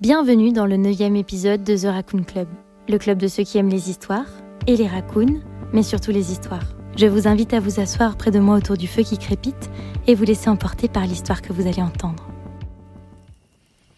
Bienvenue dans le neuvième épisode de The Raccoon Club, le club de ceux qui aiment les histoires, et les raccoons, mais surtout les histoires. Je vous invite à vous asseoir près de moi autour du feu qui crépite et vous laisser emporter par l'histoire que vous allez entendre.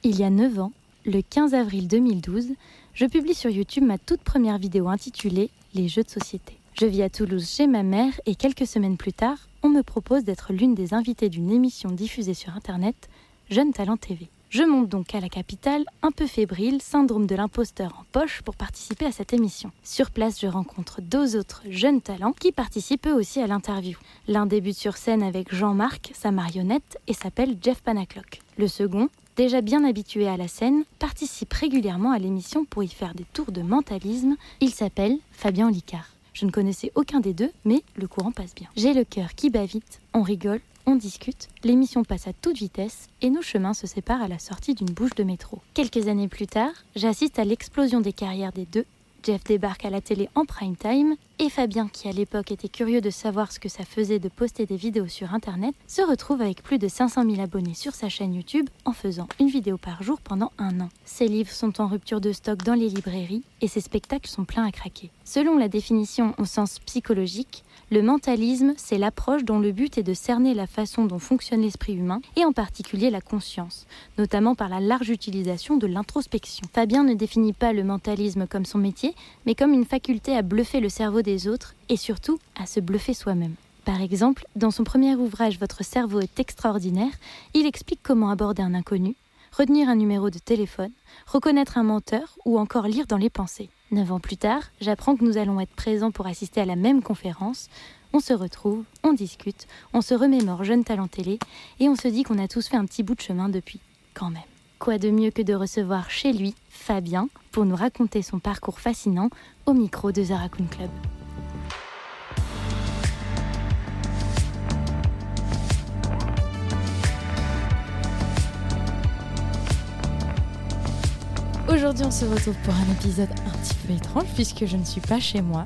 Il y a 9 ans, le 15 avril 2012, je publie sur YouTube ma toute première vidéo intitulée Les jeux de société. Je vis à Toulouse chez ma mère et quelques semaines plus tard, on me propose d'être l'une des invitées d'une émission diffusée sur Internet, Jeune Talent TV. Je monte donc à la capitale, un peu fébrile, syndrome de l'imposteur en poche, pour participer à cette émission. Sur place, je rencontre deux autres jeunes talents qui participent eux aussi à l'interview. L'un débute sur scène avec Jean-Marc, sa marionnette, et s'appelle Jeff Panaclock. Le second, déjà bien habitué à la scène, participe régulièrement à l'émission pour y faire des tours de mentalisme. Il s'appelle Fabien Licard. Je ne connaissais aucun des deux, mais le courant passe bien. J'ai le cœur qui bat vite, on rigole, on discute, l'émission passe à toute vitesse et nos chemins se séparent à la sortie d'une bouche de métro. Quelques années plus tard, j'assiste à l'explosion des carrières des deux. Jeff débarque à la télé en prime time et Fabien, qui à l'époque était curieux de savoir ce que ça faisait de poster des vidéos sur Internet, se retrouve avec plus de 500 000 abonnés sur sa chaîne YouTube en faisant une vidéo par jour pendant un an. Ses livres sont en rupture de stock dans les librairies et ses spectacles sont pleins à craquer. Selon la définition au sens psychologique, le mentalisme, c'est l'approche dont le but est de cerner la façon dont fonctionne l'esprit humain, et en particulier la conscience, notamment par la large utilisation de l'introspection. Fabien ne définit pas le mentalisme comme son métier, mais comme une faculté à bluffer le cerveau des autres, et surtout à se bluffer soi-même. Par exemple, dans son premier ouvrage Votre cerveau est extraordinaire, il explique comment aborder un inconnu, retenir un numéro de téléphone, reconnaître un menteur ou encore lire dans les pensées. Neuf ans plus tard, j'apprends que nous allons être présents pour assister à la même conférence. On se retrouve, on discute, on se remémore jeune talent télé et on se dit qu'on a tous fait un petit bout de chemin depuis, quand même. Quoi de mieux que de recevoir chez lui Fabien pour nous raconter son parcours fascinant au micro de Zaracoon Club. Aujourd'hui, on se retrouve pour un épisode un petit peu étrange puisque je ne suis pas chez moi.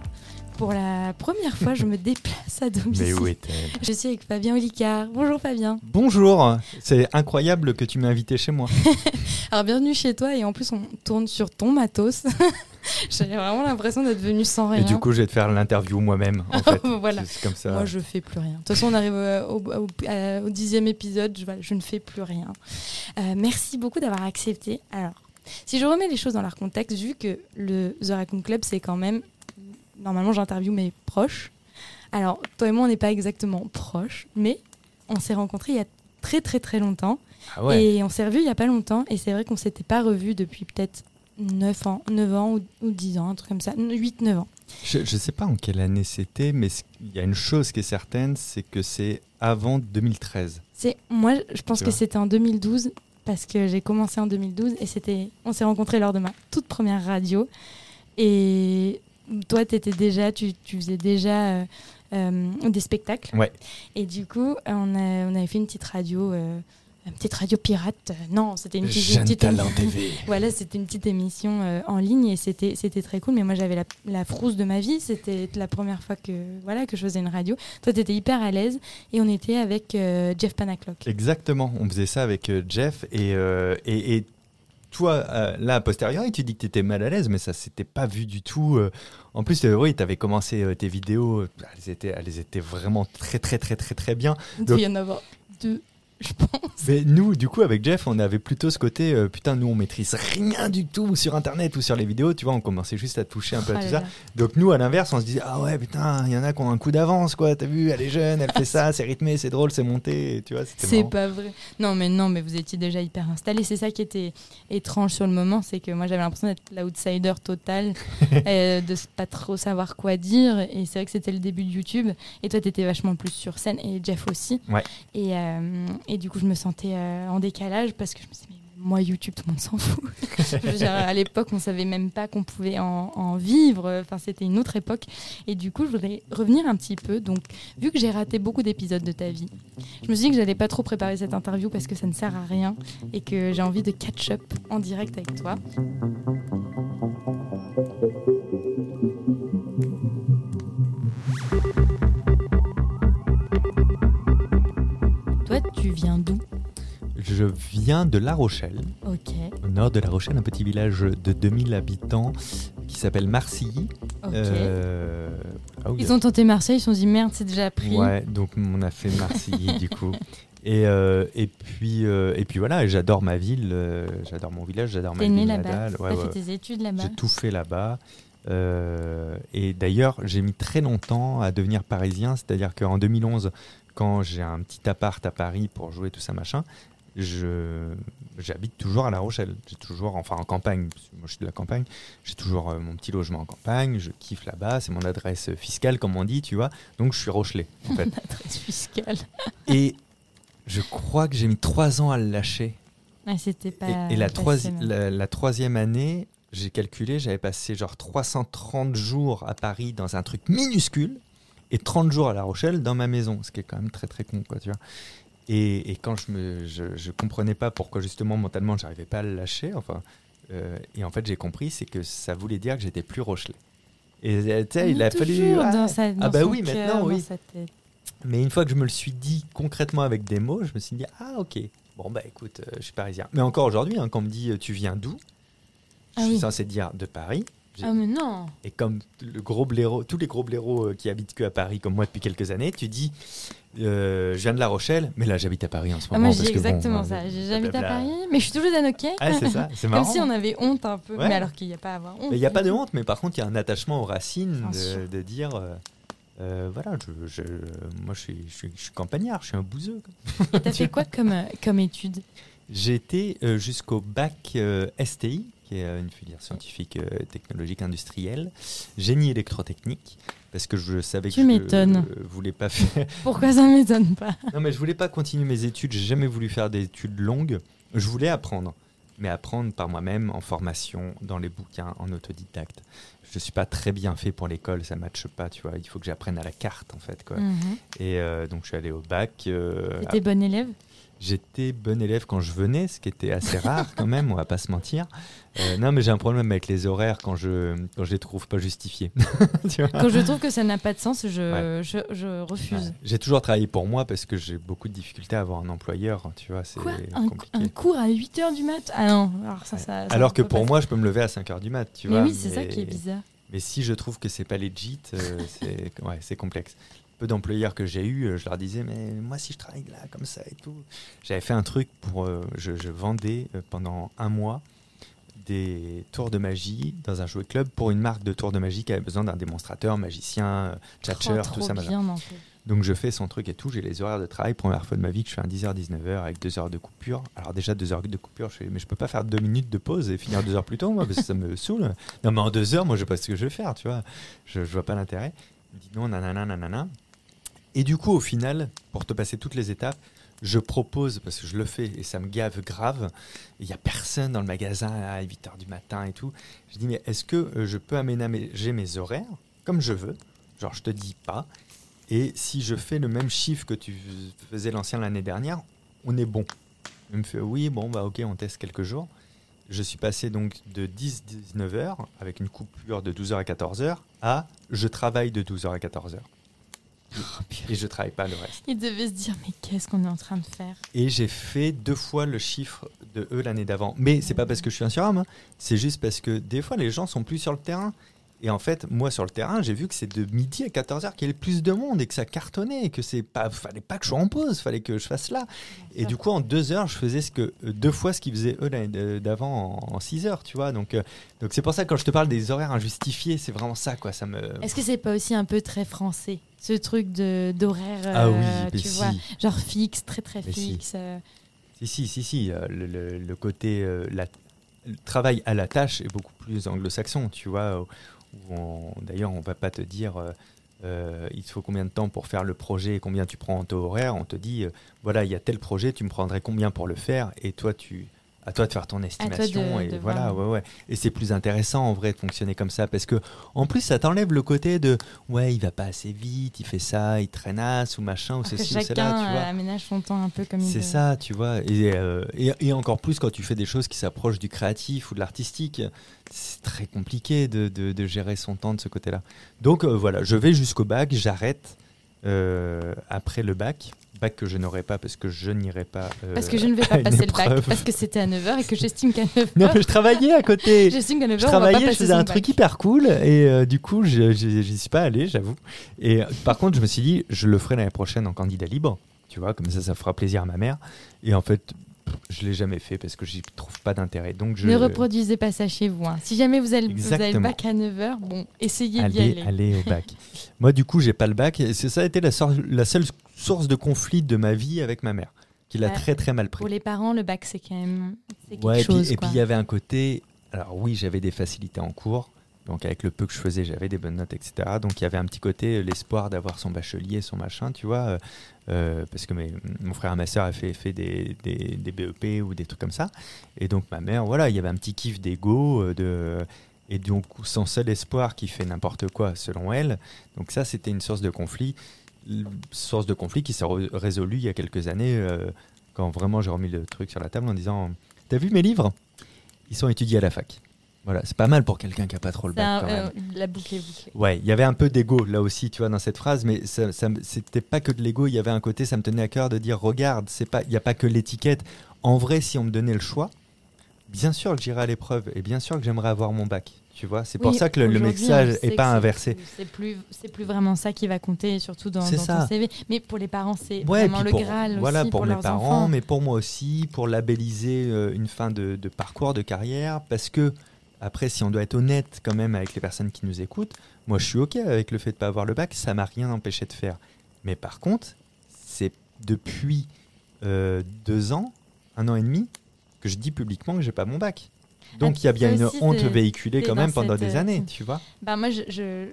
Pour la première fois, je me déplace à domicile. Mais où est-elle Je suis avec Fabien Olicard. Bonjour Fabien. Bonjour, c'est incroyable que tu m'aies invité chez moi. Alors bienvenue chez toi et en plus on tourne sur ton matos. J'avais vraiment l'impression d'être venu sans rien. Et du coup, je vais te faire l'interview moi-même. En fait. voilà. Comme ça. Moi, je fais plus rien. De toute façon, on arrive au, au- à- au dixième épisode. Je, voilà, je ne fais plus rien. Euh, merci beaucoup d'avoir accepté. Alors, si je remets les choses dans leur contexte, vu que le The Raccoon Club, c'est quand même normalement, j'interviewe mes proches. Alors, toi et moi, on n'est pas exactement proches, mais on s'est rencontrés il y a très très très longtemps. Ah ouais. Et on s'est revus il n'y a pas longtemps. Et c'est vrai qu'on s'était pas revus depuis peut-être 9 ans, 9 ans ou, ou 10 ans, un truc comme ça. 8-9 ans. Je, je sais pas en quelle année c'était, mais il y a une chose qui est certaine, c'est que c'est avant 2013. C'est moi, je pense que c'était en 2012 parce que j'ai commencé en 2012 et c'était, on s'est rencontrés lors de ma toute première radio. Et toi, étais déjà, tu, tu faisais déjà euh, euh, des spectacles. Ouais. Et du coup, on, a, on avait fait une petite radio, euh, une petite radio pirate. Non, c'était une petite, une Jeune petite Talent TV. Voilà, c'était une petite émission en ligne et c'était c'était très cool. Mais moi, j'avais la, la frousse de ma vie. C'était la première fois que voilà que je faisais une radio. Toi, tu étais hyper à l'aise et on était avec Jeff Panaclock. Exactement, on faisait ça avec Jeff et, et, et toi, euh, là, a posteriori, tu dis que tu étais mal à l'aise, mais ça s'était pas vu du tout. euh. En plus, euh, oui, tu avais commencé tes vidéos, elles étaient, elles étaient vraiment très, très, très, très, très bien. Il y en avoir deux. Je pense. Mais nous, du coup, avec Jeff, on avait plutôt ce côté, euh, putain, nous, on maîtrise rien du tout sur Internet ou sur les vidéos, tu vois, on commençait juste à toucher un peu à Oh tout là ça. là. Donc nous, à l'inverse, on se disait, ah ouais, putain, il y en a qui ont un coup d'avance, quoi, t'as vu, elle est jeune, elle fait ça, c'est rythmé, c'est drôle, c'est monté, tu vois, C'est pas vrai. Non, mais non, mais vous étiez déjà hyper installé. C'est ça qui était étrange sur le moment, c'est que moi j'avais l'impression d'être l'outsider total, euh, de pas trop savoir quoi dire. Et c'est vrai que c'était le début de YouTube. Et toi, t'étais vachement plus sur scène, et Jeff aussi. Ouais. Et, euh, et du coup, je me sentais euh, en décalage parce que je me disais, mais moi, YouTube, tout le monde s'en fout. Dire, à l'époque, on savait même pas qu'on pouvait en, en vivre. Enfin, c'était une autre époque. Et du coup, je voudrais revenir un petit peu. Donc, vu que j'ai raté beaucoup d'épisodes de ta vie, je me suis dit que j'allais pas trop préparer cette interview parce que ça ne sert à rien et que j'ai envie de catch up en direct avec toi. Tu viens d'où? Je viens de La Rochelle, au nord de La Rochelle, un petit village de 2000 habitants qui s'appelle Marcilly. Euh, ah oui, Ils ont tenté Marseille, ils se sont dit merde, c'est déjà pris. Ouais, donc on a fait Marseille du coup. Et, euh, et, puis, euh, et puis voilà, j'adore ma ville, j'adore mon village, j'adore ma T'es né ville là-bas. Ouais, t'as ouais. fait tes études là-bas. J'ai tout fait là-bas. Euh, et d'ailleurs, j'ai mis très longtemps à devenir parisien, c'est-à-dire qu'en 2011, quand j'ai un petit appart à Paris pour jouer tout ça machin, je j'habite toujours à La Rochelle. J'ai toujours, enfin en campagne, parce que moi je suis de la campagne, j'ai toujours euh, mon petit logement en campagne, je kiffe là-bas, c'est mon adresse fiscale comme on dit, tu vois. Donc je suis Rochelais en fait. Adresse fiscale. et je crois que j'ai mis trois ans à le lâcher. C'était pas. Et, et la, pas troisi- semaine. la, la troisième année, j'ai calculé, j'avais passé genre 330 jours à Paris dans un truc minuscule et 30 jours à La Rochelle dans ma maison, ce qui est quand même très très con, quoi, tu vois. Et, et quand je me, je, je comprenais pas pourquoi justement mentalement j'arrivais pas à le lâcher, enfin, euh, et en fait j'ai compris, c'est que ça voulait dire que j'étais plus Rochelais. Et tu sais, il a fallu. Ah, dans sa, dans bah oui, cœur, maintenant, oui. mais une fois que je me le suis dit concrètement avec des mots, je me suis dit ah ok, bon bah écoute, euh, je suis parisien. Mais encore aujourd'hui, hein, quand on me dit euh, tu viens d'où, Ah je suis oui. censé dire de Paris. Ah, mais non Et comme le gros blaireau, tous les gros blaireaux euh, qui habitent que à Paris, comme moi depuis quelques années, tu dis euh, je viens de La Rochelle, mais là j'habite à Paris en ce Ah, moment. Moi, j'ai bon, exactement euh, ça. J'habite à. Paris, mais je suis toujours Anoké. Ah, c'est ça, c'est Comme marrant. si on avait honte un peu. Ouais. Mais alors qu'il n'y a pas à avoir honte. Il n'y a pas de honte, mais par contre, il y a un attachement aux racines de, dire euh, euh, voilà, je, je- moi je suis, je, suis, je suis campagnard, je suis un bouseux. Et t'as fait quoi comme, euh, comme étude? Euh, jusqu'au bac euh, STI, qui est euh, une filière scientifique euh, technologique industrielle, génie électrotechnique, parce que je savais Tu que je ne voulais pas faire. Pourquoi ça m'étonne pas non, mais je voulais pas continuer mes études. J'ai jamais voulu faire des études longues. Je voulais apprendre, mais apprendre par moi-même, en formation, dans les bouquins, en autodidacte. Je suis pas très bien fait pour l'école, ça matche pas, tu vois. Il faut que j'apprenne à la carte, en fait, quoi. Mhm. Et euh, donc je suis allé au bac. euh, T'étais bon élève? J'étais bon élève quand je venais, ce qui était assez rare quand même, on va pas se mentir. Euh, non, mais j'ai un problème avec les horaires quand je, quand je les trouve pas justifiés. Quand je trouve que ça n'a pas de sens, je, Ouais. je, je refuse. Ouais. J'ai toujours travaillé pour moi parce que j'ai beaucoup de difficultés à avoir un employeur, tu vois, c'est un, compliqué. un cours à 8h du mat? Ah non, alors ça, ça, ça Alors que pour moi, je peux me lever à 5h du mat, tu Mais vois. oui, c'est ça qui est bizarre. Mais si je trouve que c'est pas legit, euh, c'est ouais, c'est complexe. Peu d'employeurs que j'ai eu, euh, je leur disais, mais moi, si je travaille là, comme ça et tout. J'avais fait un truc pour. euh, je, je vendais euh, pendant un mois des tours de magie dans un jouet club pour une marque de tours de magie qui avait besoin d'un démonstrateur, magicien, tchatcher, tout ça. bien, fait. Donc je fais son truc et tout, j'ai les horaires de travail, première fois de ma vie que je fais un 10h-19h avec 2 heures de coupure. Alors déjà 2 heures de coupure, je fais, mais je peux pas faire 2 minutes de pause et finir 2 heures plus tôt, moi, parce que ça me saoule. Non mais en 2 heures, moi je sais pas ce que je vais faire, tu vois. Je, je vois pas l'intérêt. Il me dit non, nanana, nanana. Et du coup, au final, pour te passer toutes les étapes, je propose, parce que je le fais et ça me gave grave, il y a personne dans le magasin à 8h du matin et tout. Je dis mais est-ce que euh, je peux aménager mes horaires comme je veux? Genre je te dis pas. Et si je fais le même chiffre que tu faisais l'ancien l'année dernière, on est bon. Il me fait oui, bon, bah ok, on teste quelques jours. Je suis passé donc de 10-19 heures avec une coupure de 12h à 14h à je travaille de 12h à 14h. Et je travaille pas le reste. Il devait se dire, mais qu'est-ce qu'on est en train de faire? Et j'ai fait deux fois le chiffre de eux l'année d'avant. Mais c'est pas parce que je suis un surhomme, hein. c'est juste parce que des fois les gens sont plus sur le terrain. Et en fait, moi sur le terrain, j'ai vu que c'est de midi à 14h qu'il y avait le plus de monde et que ça cartonnait et que c'est pas, fallait pas que je sois en pause, fallait que je fasse là. Et du coup, en deux heures, je faisais ce que euh, deux fois ce qu'ils faisaient eux l'année d'avant en, en six heures, tu vois. Donc, euh, donc c'est pour ça que quand je te parle des horaires injustifiés, c'est vraiment ça, quoi. Ça me. Est-ce que c'est pas aussi un peu très français, ce truc de d'horaire, Ah oui, euh, tu si. vois, genre fixe, très très Mais si. fixe. euh. Si, si, si, si. Le, le- le côté la- le travail à la tâche est beaucoup plus anglo-saxon, tu vois. D'ailleurs, on va pas te dire euh, euh, il te faut combien de temps pour faire le projet et combien tu prends en taux horaire. On te dit euh, voilà, il y a tel projet, tu me prendrais combien pour le faire et toi, tu. À toi de faire ton estimation de- et de voilà voir. ouais ouais et c'est plus intéressant en vrai de fonctionner comme ça parce que en plus ça t'enlève le côté de ouais il va pas assez vite il fait ça il traînasse ou machin ou Alors que ceci ou cela tu vois euh, aménage son temps un peu comme c'est ça, tu vois. Et, euh, et, et encore plus quand tu fais des choses qui s'approchent du créatif ou de l'artistique. C'est très compliqué de, de- gérer son temps de ce côté-là. Donc euh, voilà, je vais jusqu'au bac, j'arrête euh, après le bac. Bac que je n'aurai pas parce que je n'irai pas. euh, Parce que je ne vais pas passer le bac, parce que c'était à 9h et que j'estime qu'à 9h, Non, mais je travaillais à côté. j'estime qu'à 9h, Je on va pas travaillais, je faisais un bac. truc hyper cool et euh, du coup, je j'y suis pas allé, j'avoue. Et par contre, je me suis dit, je le ferai l'année prochaine en candidat libre, tu vois, comme ça, ça fera plaisir à ma mère. Et en fait, je l'ai jamais fait parce que j'y trouve pas d'intérêt. Donc, je Ne reproduisez pas ça chez vous. hein. Si jamais vous avez, vous avez le bac à 9h, bon, essayez d'y aller, aller au bac. Moi, du coup, j'ai pas le bac. Et ça a été la, seule source de conflit de ma vie avec ma mère, qui l'a Ouais. très très mal pris. Pour les parents, le bac, c'est quand même quelque Ouais, et puis- chose. et quoi. puis il y avait un côté. Alors oui, j'avais des facilités en cours. Donc avec le peu que je faisais, j'avais des bonnes notes, etc. Donc il y avait un petit côté, euh, l'espoir d'avoir son bachelier, son machin, tu vois. Euh, parce que mon frère et ma soeur a fait, des, BEP ou des trucs comme ça. Et donc ma mère, voilà, il y avait un petit kiff d'ego. euh, et donc son seul espoir qui fait n'importe quoi, selon elle. Donc ça, c'était une source de conflit. Source de conflit qui s'est résolue il y a quelques années, euh, quand vraiment j'ai remis le truc sur la table en disant T'as vu mes livres? Ils sont étudiés à la fac. Voilà, c'est pas mal pour quelqu'un qui a pas trop le bac quand même. euh, la boucle est bouclée. Ouais, il y avait un peu d'ego là aussi, tu vois, dans cette phrase, mais ça, ça c'était pas que de l'ego. Il y avait un côté, ça me tenait à cœur de dire, regarde, c'est pas, il y a pas que l'étiquette. En vrai, si on me donnait le choix, bien sûr que j'irais à l'épreuve et bien sûr que j'aimerais avoir mon bac. Tu vois, c'est pour ça que le, le message on sait est que pas inversé. C'est plus, c'est plus vraiment ça qui va compter, surtout dans, dans ça. ton CV. Mais pour les parents, c'est Ouais, vraiment le pour, Graal voilà, aussi pour, pour, mes leurs parents, enfants. mais pour moi aussi, pour labelliser euh, une fin de, de parcours, de carrière, parce que après, si on doit être honnête quand même avec les personnes qui nous écoutent, moi je suis ok avec le fait de pas avoir le bac, ça m'a rien empêché de faire. Mais par contre, c'est depuis euh, deux ans, un an et demi, que je dis publiquement que j'ai pas mon bac. Donc Ah, il y a bien une honte véhiculée quand même pendant cette, des euh, années, tu vois. Bah, moi, je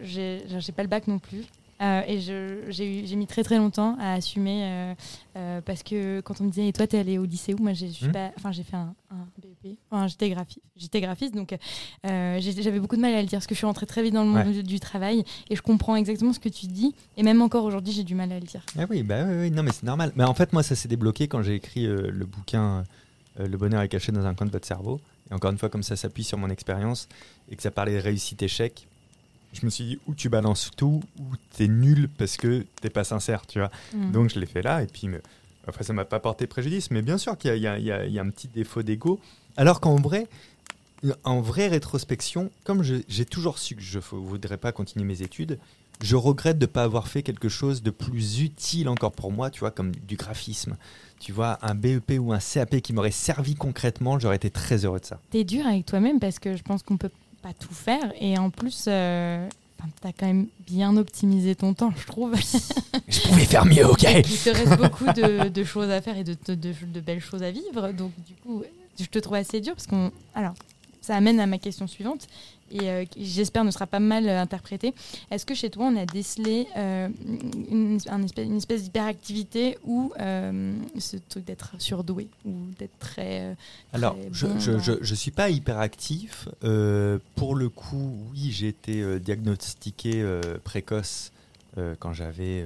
j'ai pas le bac non plus. Euh, et j'ai mis très très longtemps à assumer euh, euh, parce que quand on me disait et toi t'es allé au lycée où? Moi j'ai Hmm. pas enfin j'ai fait un, un BEP enfin j'étais graphiste j'étais graphiste donc j'avais beaucoup de mal à le dire parce que je suis rentrée très vite dans le monde Ouais. du, travail et je comprends exactement ce que tu dis et même encore aujourd'hui j'ai du mal à le dire Ah oui, bah oui, oui, non mais c'est normal. Mais en fait, moi, ça s'est débloqué quand j'ai écrit le bouquin Le bonheur est caché dans un coin de votre cerveau. Et encore une fois, comme ça s'appuie sur mon expérience et que ça parlait de réussite-échec, je me suis dit, ou tu balances tout, ou t'es nul parce que t'es pas sincère, tu vois. Hmm. Donc je l'ai fait là, et puis me- enfin, ça m'a pas porté préjudice, mais bien sûr qu'il y, a- y y y un petit défaut d'ego. Alors qu'en vrai, en vraie rétrospection, comme j'ai toujours su que je ne voudrais pas continuer mes études, je regrette de ne pas avoir fait quelque chose de plus utile encore pour moi, tu vois, comme du graphisme. Tu vois, un BEP ou un CAP qui m'aurait servi concrètement, j'aurais été très heureux de ça. T'es dur avec toi-même parce que je pense qu'on peut pas tout faire et en plus euh, enfin, t'as quand même bien optimisé ton temps je trouve Je pouvais faire mieux, ok il te reste beaucoup de, de choses à faire et de, de- de- de belles choses à vivre. Donc, du coup, je te trouve assez dur parce qu'on. Alors, ça amène à ma question suivante et euh, qui, j'espère ne sera pas mal euh, interprétée. Est-ce que chez toi, on a décelé euh, une, un espèce, une espèce d'hyperactivité ou ce truc d'être surdoué ou d'être très. Alors, je je suis pas hyperactif. Pour le coup, oui, j'ai été diagnostiqué précoce quand j'avais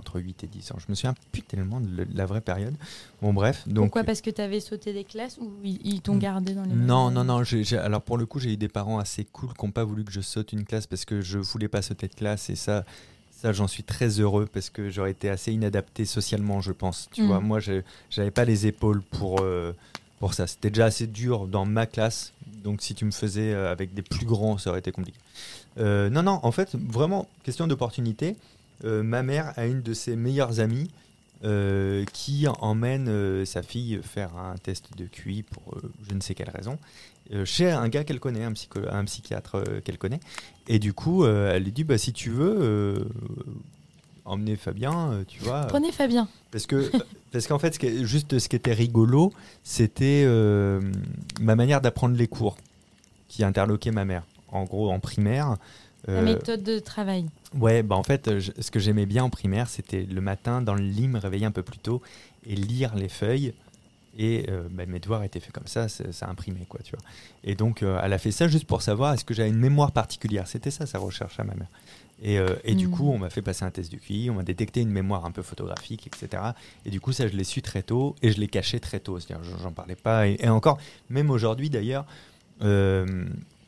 entre 8 et 10 ans. Je me souviens plus tellement de la vraie période. Bon, bref. Donc, Pourquoi? Parce que tu avais sauté des classes ou ils, ils t'ont Mm. gardé dans les Non, non, non. alors pour le coup, j'ai eu des parents assez cool qui n'ont pas voulu que je saute une classe parce que je voulais pas sauter de classe et ça, ça j'en suis très heureux parce que j'aurais été assez inadapté socialement, je pense. Tu Mm. vois, moi, je j'avais pas les épaules pour euh, pour ça. C'était déjà assez dur dans ma classe, donc si tu me faisais euh, avec des plus grands, ça aurait été compliqué. Euh, non, non, en fait, vraiment, question d'opportunité. Euh, ma mère a une de ses meilleures amies euh, qui emmène euh, sa fille faire un test de QI pour euh, je ne sais quelle raison chez un gars qu'elle connaît, un, psycho- un psychiatre qu'elle connaît. Et du coup, elle lui dit bah, si tu veux, emmener Fabien, tu vois. Prenez Fabien. Parce que parce qu'en fait, ce qui est- juste ce qui était rigolo, c'était ma manière d'apprendre les cours qui interloquait ma mère. En gros, en primaire. La méthode de travail. Ouais, bah en fait, je- ce que j'aimais bien en primaire, c'était le matin dans le lit, me réveiller un peu plus tôt et lire les feuilles. Et euh, bah, mes devoirs étaient faits comme ça, ça imprimait, quoi, tu vois. Et donc, euh, elle a fait ça juste pour savoir est-ce que j'avais une mémoire particulière? C'était ça sa recherche à ma mère. Et, euh, et du Mm. coup, on m'a fait passer un test du QI, on m'a détecté une mémoire un peu photographique, etc. Et du coup, ça, je l'ai su très tôt et je l'ai caché très tôt. C'est-à-dire, j'en- parlais pas. Et, et encore, même aujourd'hui d'ailleurs,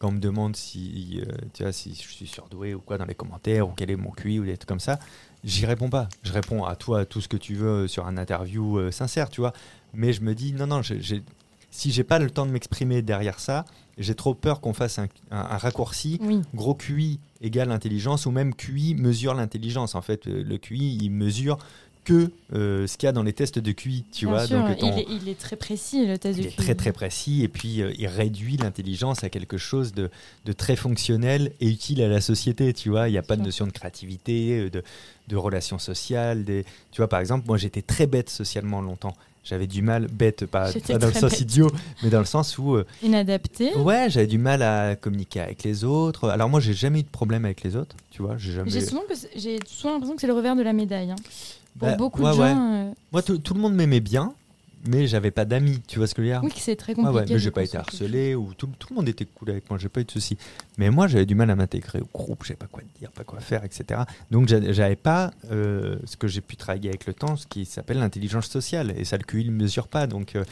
quand on me demande si, euh, tu vois, si je suis surdoué ou quoi dans les commentaires, ou quel est mon QI ou des trucs comme ça, j'y réponds pas. Je réponds à toi, à tout ce que tu veux sur un interview euh, sincère, tu vois. Mais je me dis, non, non, j'ai- si j'ai pas le temps de m'exprimer derrière ça, j'ai trop peur qu'on fasse un, un- un raccourci Oui. gros QI égale intelligence ou même QI mesure l'intelligence. En fait, euh, le QI, il mesure que euh, ce qu'il y a dans les tests de QI, tu Bien vois. sûr, Donc, ton- il, est, il est très précis, le test il de est QI. très très précis et puis euh, il réduit l'intelligence à quelque chose de, de très fonctionnel et utile à la société, tu vois. Il n'y a pas de notion de créativité, euh, de, de relations sociales. Des... Tu vois, par exemple, moi j'étais très bête socialement longtemps. J'avais du mal, bête, pas, dans le sens bête. idiot, mais dans le sens où euh, Inadapté. Ouais, j'avais du mal à communiquer avec les autres. Alors moi, j'ai jamais eu de problème avec les autres, tu vois. Jamais. Souvent, j'ai souvent l'impression que c'est le revers de la médaille. hein. Pour Bah, beaucoup ouais, de ouais. gens, euh, Moi, tout, le monde m'aimait bien, mais j'avais pas d'amis. Tu vois ce que je veux dire? Oui, c'est très Ouais, compliqué. ouais, mais de j'ai pas été harcelé ou tout, tout le monde était cool avec moi. J'ai pas eu de soucis. Mais moi, j'avais du mal à m'intégrer au groupe. Je savais pas quoi dire, pas quoi faire, etc. Donc, j'a- j'avais pas euh, ce que j'ai pu travailler avec le temps, ce qui s'appelle l'intelligence sociale. Et ça, le QI ne mesure pas. Donc. euh,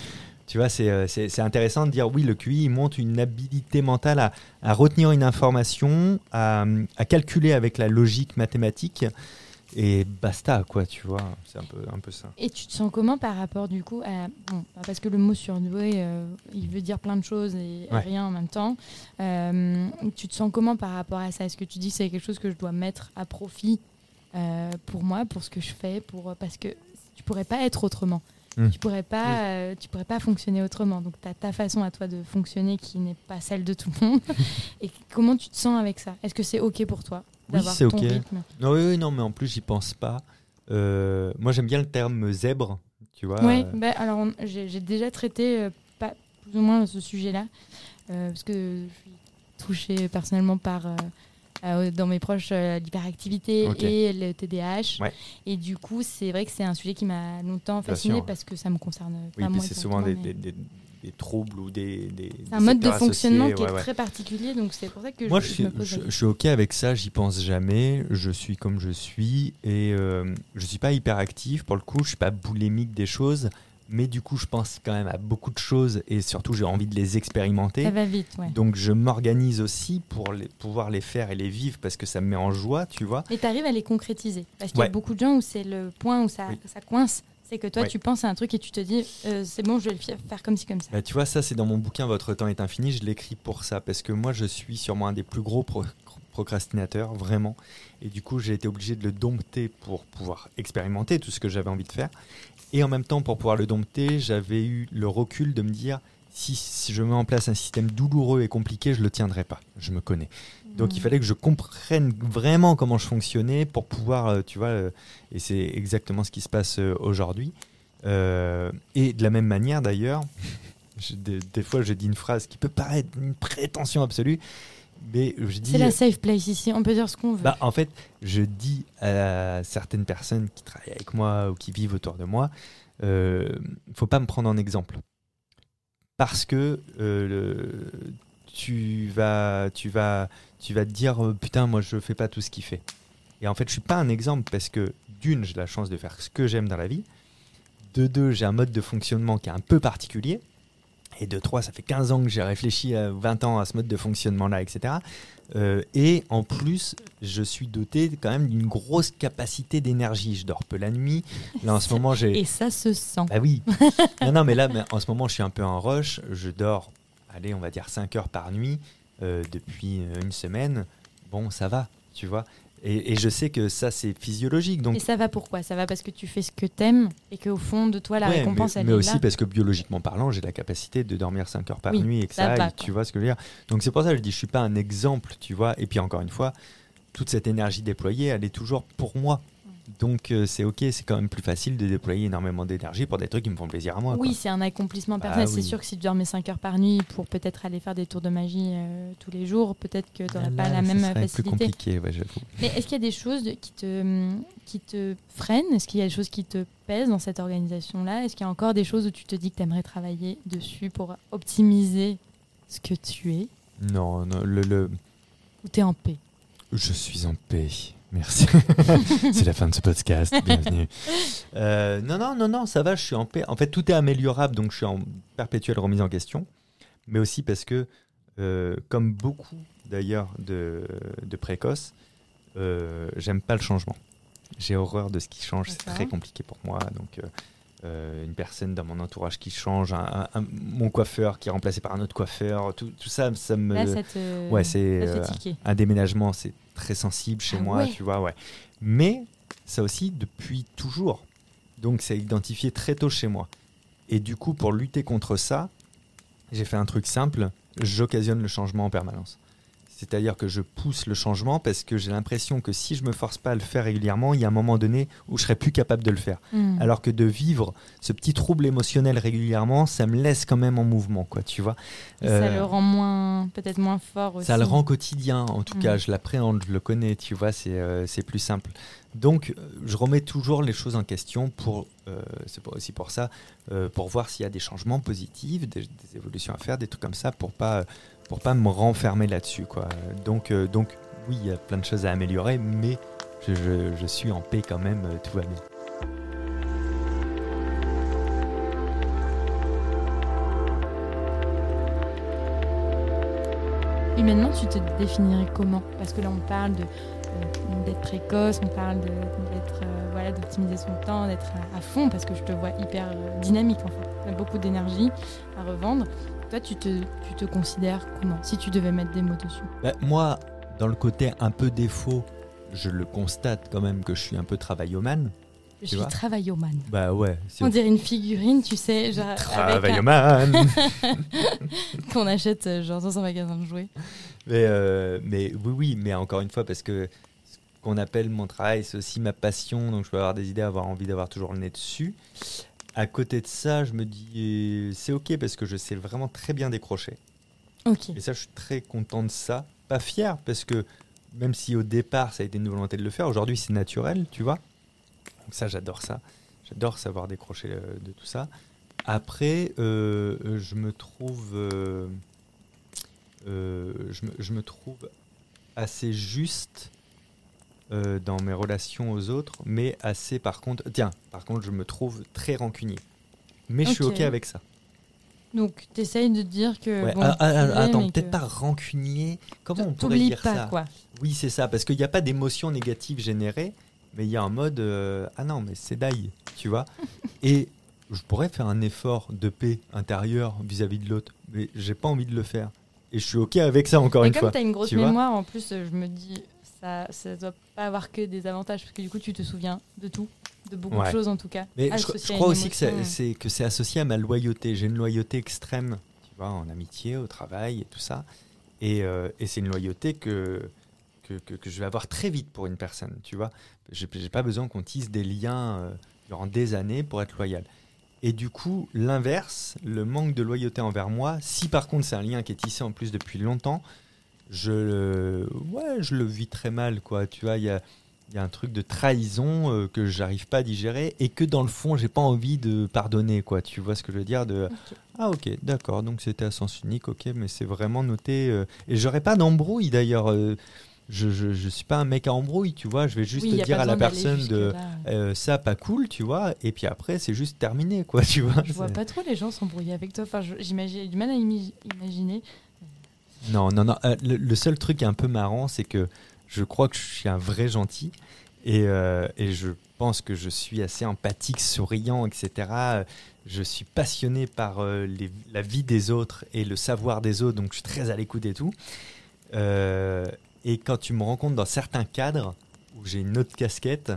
tu vois, c'est intéressant de dire oui, le QI il montre une habilité mentale à, à retenir une information, à, à calculer avec la logique mathématique, et basta, quoi, tu vois. C'est un peu, un peu ça. Et tu te sens comment par rapport du coup à bon, parce que le mot surdoué, euh, il veut dire plein de choses et Ouais. rien en même temps. Euh, tu te sens comment par rapport à ça? Est-ce que tu dis que c'est quelque chose que je dois mettre à profit euh, pour moi, pour ce que je fais, pour parce que tu pourrais pas être autrement. Mm. Tu pourrais pas, tu pourrais pas fonctionner autrement. Donc tu as ta façon à toi de fonctionner qui n'est pas celle de tout le monde. et comment tu te sens avec ça? Est-ce que c'est ok pour toi? Oui, c'est ok. rythme Non, oui, oui, non, mais en plus, j'y pense pas. Euh, moi, j'aime bien le terme zèbre, tu vois. Oui, bah, alors j'ai déjà traité euh, pas, plus ou moins ce sujet-là, euh, parce que je suis touchée personnellement par, dans mes proches, l'hyperactivité et le TDAH. Ouais. Et du coup, c'est vrai que c'est un sujet qui m'a longtemps fascinée sûr. parce que ça me concerne oui, c'est souvent directement, des, mais des- des- des troubles ou des. des C'est un mode de fonctionnement associés, qui est ouais, très particulier, donc c'est pour ça que Moi, je, je je suis, me pose la je, suis OK avec ça, j'y pense jamais. Je suis comme je suis. Et euh, je suis pas hyperactif, pour le coup, je suis pas boulimique des choses. Mais du coup, je pense quand même à beaucoup de choses et surtout, j'ai envie de les expérimenter. Ça va vite, ouais. Donc, je m'organise aussi pour les, pouvoir les faire et les vivre parce que ça me met en joie, tu vois. Mais tu arrives à les concrétiser. Parce qu'il y a beaucoup de gens où c'est le point où ça, Oui. ça coince. C'est que toi, Ouais. tu penses à un truc et tu te dis, euh, c'est bon, je vais le faire comme ci, comme ça. Bah, tu vois, ça, c'est dans mon bouquin Votre temps est infini. Je l'écris pour ça parce que moi, je suis sûrement un des plus gros pro- procrastinateurs, vraiment. Et du coup, j'ai été obligé de le dompter pour pouvoir expérimenter tout ce que j'avais envie de faire. Et en même temps, pour pouvoir le dompter, j'avais eu le recul de me dire si, si je mets en place un système douloureux et compliqué, je le tiendrai pas. Je me connais. Donc il Mm. fallait que je comprenne vraiment comment je fonctionnais pour pouvoir, euh, tu vois, euh, et c'est exactement ce qui se passe euh, aujourd'hui. Euh, et de la même manière d'ailleurs, des, des fois je dis une phrase qui peut paraître une prétention absolue, mais je dis... C'est la safe place ici, on peut dire ce qu'on veut. Bah, en fait, je dis à certaines personnes qui travaillent avec moi ou qui vivent autour de moi, euh, faut pas me prendre en exemple. Parce que euh, le- tu, vas, tu, vas, tu vas te dire euh, putain, moi je fais pas tout ce qu'il fait. Et en fait, je suis pas un exemple parce que d'une, j'ai la chance de faire ce que j'aime dans la vie. De deux, j'ai un mode de fonctionnement qui est un peu particulier. Et de trois, ça fait 15 ans que j'ai réfléchi à 20 ans à ce mode de fonctionnement-là, etc. Euh, et en plus, je suis doté quand même d'une grosse capacité d'énergie. Je dors peu la nuit. Là, en ce moment, j'ai. Et ça se sent. Bah oui. non, non, mais là, mais en ce moment, je suis un peu en rush. Je dors, allez, on va dire 5 heures par nuit euh, depuis euh, une semaine. bon, ça va, tu vois. Et, et je sais que ça, c'est physiologique. Donc, Et ça va pourquoi? Ça va parce que tu fais ce que t'aimes et qu'au fond de toi, la Ouais, récompense, mais, elle mais est aussi là. parce que biologiquement parlant, j'ai la capacité de dormir 5 heures par Oui, nuit et que ça ça, va, aille, quoi. tu vois ce que je veux dire. Donc c'est pour ça que je dis, je suis pas un exemple, tu vois. Et puis encore une fois, toute cette énergie déployée, elle est toujours pour moi. Donc euh, c'est ok, c'est quand même plus facile de déployer énormément d'énergie pour des trucs qui me font plaisir à moi. Oui, c'est un accomplissement Bah personnel. C'est oui. sûr que si tu dormais 5 heures par nuit pour peut-être aller faire des tours de magie euh, tous les jours, peut-être que tu n'aurais pas la même serait plus facilité. compliqué, ouais, j'avoue. Mais est-ce qu'il y a des choses de- qui, te, qui te freinent? Est-ce qu'il y a des choses qui te pèsent dans cette organisation-là? Est-ce qu'il y a encore des choses où tu te dis que tu aimerais travailler dessus pour optimiser ce que tu es? Non, non, le, le- Ou tu es en paix? Je suis en paix. Merci. c'est la fin de ce podcast. Bienvenue. Euh, non, non, non, non, ça va, je suis en paix. En fait, tout est améliorable, donc je suis en perpétuelle remise en question. Mais aussi parce que, euh, comme beaucoup d'ailleurs de, de précoces, euh, j'aime pas le changement. J'ai horreur de ce qui change, c'est très compliqué pour moi. Donc, euh, une personne dans mon entourage qui change, un- un- un- mon coiffeur qui est remplacé par un autre coiffeur, tout, tout ça, ça me. Là, ça te, ouais, c'est. euh, un déménagement, c'est très sensible chez Ah moi, ouais. tu vois, ouais. Mais ça aussi depuis toujours. Donc c'est identifié très tôt chez moi. Et du coup, pour lutter contre ça, j'ai fait un truc simple, j'occasionne le changement en permanence. C'est-à-dire que je pousse le changement parce que j'ai l'impression que si je me force pas à le faire régulièrement, il y a un moment donné où je serai plus capable de le faire. Hmm. Alors que de vivre ce petit trouble émotionnel régulièrement, ça me laisse quand même en mouvement, quoi, tu vois. Ça Euh, le rend moins, peut-être moins fort aussi. ça le rend quotidien, en tout Mm. cas, je l'appréhende, je le connais, tu vois, c'est euh, plus simple. Donc, euh, je remets toujours les choses en question pour, euh, c'est aussi pour ça, euh, pour voir s'il y a des changements positifs, des, des évolutions à faire, des trucs comme ça, pour pas, pour pas me renfermer là-dessus, quoi. Donc, euh, donc, oui, il y a plein de choses à améliorer, mais je, suis en paix quand même, euh, tout va bien. Humainement, tu te définirais comment? Parce que là, on parle euh, d'être précoce, on parle voilà, d'optimiser son temps, d'être à, à fond, parce que je te vois hyper dynamique en fait. Beaucoup d'énergie à revendre. Toi, tu te, tu te considères comment Si tu devais mettre des mots dessus? Bah, moi, dans le côté un peu défaut, je le constate quand même que je suis un peu travaillomane. Je suis travaillomane. Bah ouais, On dirait une figurine, tu sais, genre avec un- travaillomane. qu'on achète euh, genre dans un magasin de jouets. Mais, euh, mais oui, oui, mais encore une fois, parce que ce qu'on appelle mon travail, c'est aussi ma passion, donc je peux avoir des idées, avoir envie d'avoir toujours le nez dessus. À côté de ça, je me dis, euh, c'est ok parce que je sais vraiment très bien décrocher. Ok. Et ça, je suis très content de ça. Pas fier, parce que même si au départ, ça a été une volonté de le faire, aujourd'hui, c'est naturel, tu vois. Donc ça, j'adore ça. J'adore savoir décrocher euh, de tout ça. Après, euh, euh, je me trouve... euh, euh, je, me, je me trouve assez juste euh, dans mes relations aux autres, mais assez par contre... Tiens, par contre, je me trouve très rancunier. Mais je suis Ok. OK avec ça. Donc, tu essayes de dire que. Ouais, bon, ah, ah, tu l'es, attends, mais peut-être que- pas rancunier. Comment on pourrait T'oublies dire pas, ça quoi. Oui, c'est ça, parce qu'il n'y a pas d'émotion négative générée, mais il y a un mode euh, ah non, mais c'est d'ail, tu vois. Et je pourrais faire un effort de paix intérieure vis-à-vis de l'autre, mais j'ai pas envie de le faire. Et je suis ok avec ça encore Et une comme fois. tu as une grosse tu vois. mémoire, en plus, euh, je me dis, ça ça doit pas avoir que des avantages, parce que du coup, tu te souviens de tout, de beaucoup de choses en tout cas. Mais je, associées je crois aussi que c'est, émotion. que c'est associé à ma loyauté. J'ai une loyauté extrême, tu vois, en amitié, au travail et tout ça. Et, euh, et c'est une loyauté que, que, que- que je vais avoir très vite pour une personne, tu vois. J'ai pas besoin qu'on tisse des liens euh, durant des années pour être loyal. Et du coup, l'inverse, le manque de loyauté envers moi, si par contre c'est un lien qui est tissé en plus depuis longtemps, je, le- ouais, je le vis très mal, quoi. Tu vois, il y a, y a un truc de trahison euh, que j'arrive pas à digérer et que dans le fond j'ai pas envie de pardonner quoi. Tu vois ce que je veux dire de ah ok d'accord. Donc c'était à sens unique ok mais c'est vraiment noté euh, et j'aurais pas d'embrouille d'ailleurs euh, je, je, je suis pas un mec à embrouille tu vois. Je vais juste Oui, dire à la personne de euh, ça pas cool tu vois. Et puis après c'est juste terminé quoi tu vois. Je vois pas trop les gens s'embrouiller avec toi. Enfin, j'imagine, j'ai du mal à imaginer. Non, non, non. euh, le, seul truc un peu marrant, c'est que je crois que je suis un vrai gentil et, euh, et je pense que je suis assez empathique, souriant, etc. Je suis passionné par euh, la vie des autres et le savoir des autres, donc je suis très à l'écoute et tout. Et quand tu me rencontres dans certains cadres où j'ai une autre casquette,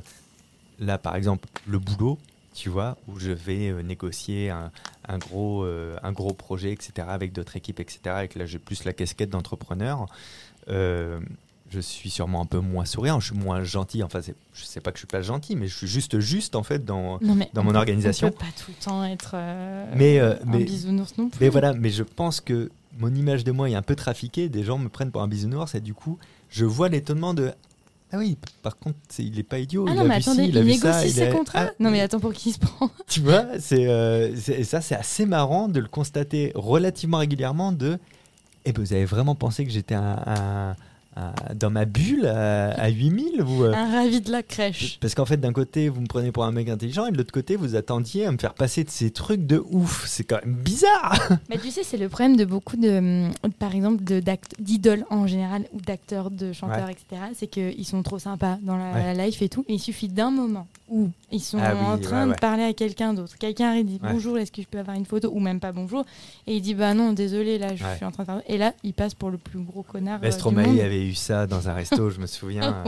là par exemple le boulot, tu vois, où je vais euh, négocier un, un gros, euh, un gros projet, etc., avec d'autres équipes, etc., et que là j'ai plus la casquette d'entrepreneur, euh, je suis sûrement un peu moins souriant, je suis moins gentil, enfin je sais pas que je suis pas gentil, mais je suis juste juste en fait dans... Non, mais Dans on mon organisation. On peut pas tout le temps être euh, Mais, un mais- bisounours non plus. Mais voilà, mais je pense que mon image de moi est un peu trafiquée, des gens me prennent pour un bisounours, et du coup, je vois l'étonnement de... Ah oui, par contre, il est pas idiot. Ah il non, a mais vu ci, attendez, il a négocie ses a- contrats. Ah, non, mais attends, pour qui il se prend Tu vois, c'est euh, ça, c'est assez marrant de le constater relativement régulièrement. De, eh ben, vous avez vraiment pensé que j'étais un- dans ma bulle à, à 8000 vous, euh, Un ravi de la crèche. Parce qu'en fait, d'un côté, vous me prenez pour un mec intelligent, et de l'autre côté, vous attendiez à me faire passer de ces trucs de ouf. C'est quand même bizarre. Mais tu sais, c'est le problème de beaucoup de, hum, par exemple, d'idoles en général, ou d'acteurs, de chanteurs, etc. C'est qu'ils sont trop sympas dans la, Ouais. la life et tout. Et il suffit d'un moment où ils sont Ah oui, en train ouais, ouais. de parler à quelqu'un d'autre. Quelqu'un arrive, dit bonjour, est-ce que je peux avoir une photo? Ou même pas bonjour. Et il dit bah non, désolé, là, je suis en train de faire. Et là, il passe pour le plus gros connard. du monde. avait eu ça dans un resto, je me souviens.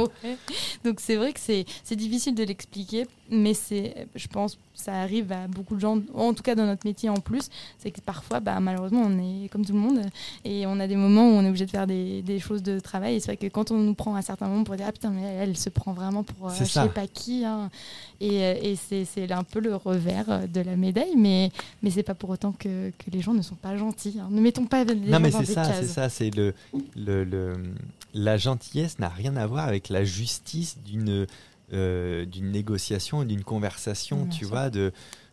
Donc c'est vrai que c'est c'est difficile de l'expliquer, mais c'est, je pense, ça arrive à beaucoup de gens, en tout cas dans notre métier en plus, c'est que parfois, bah, malheureusement, on est comme tout le monde et on a des moments où on est obligé de faire des, des choses de travail. Et c'est vrai que quand on nous prend à certains moments pour dire ah putain mais elle, elle se prend vraiment pour euh, je sais pas qui, hein. Et, euh, et c'est un peu le revers euh, de la médaille, mais mais c'est pas pour autant que, que les gens ne sont pas gentils. hein. Ne mettons pas les Non, gens mais dans c'est ça, c'est ça. C'est le, le, le- la gentillesse n'a rien à voir avec la justice d'une euh, d'une négociation, d'une conversation. Tu vois, de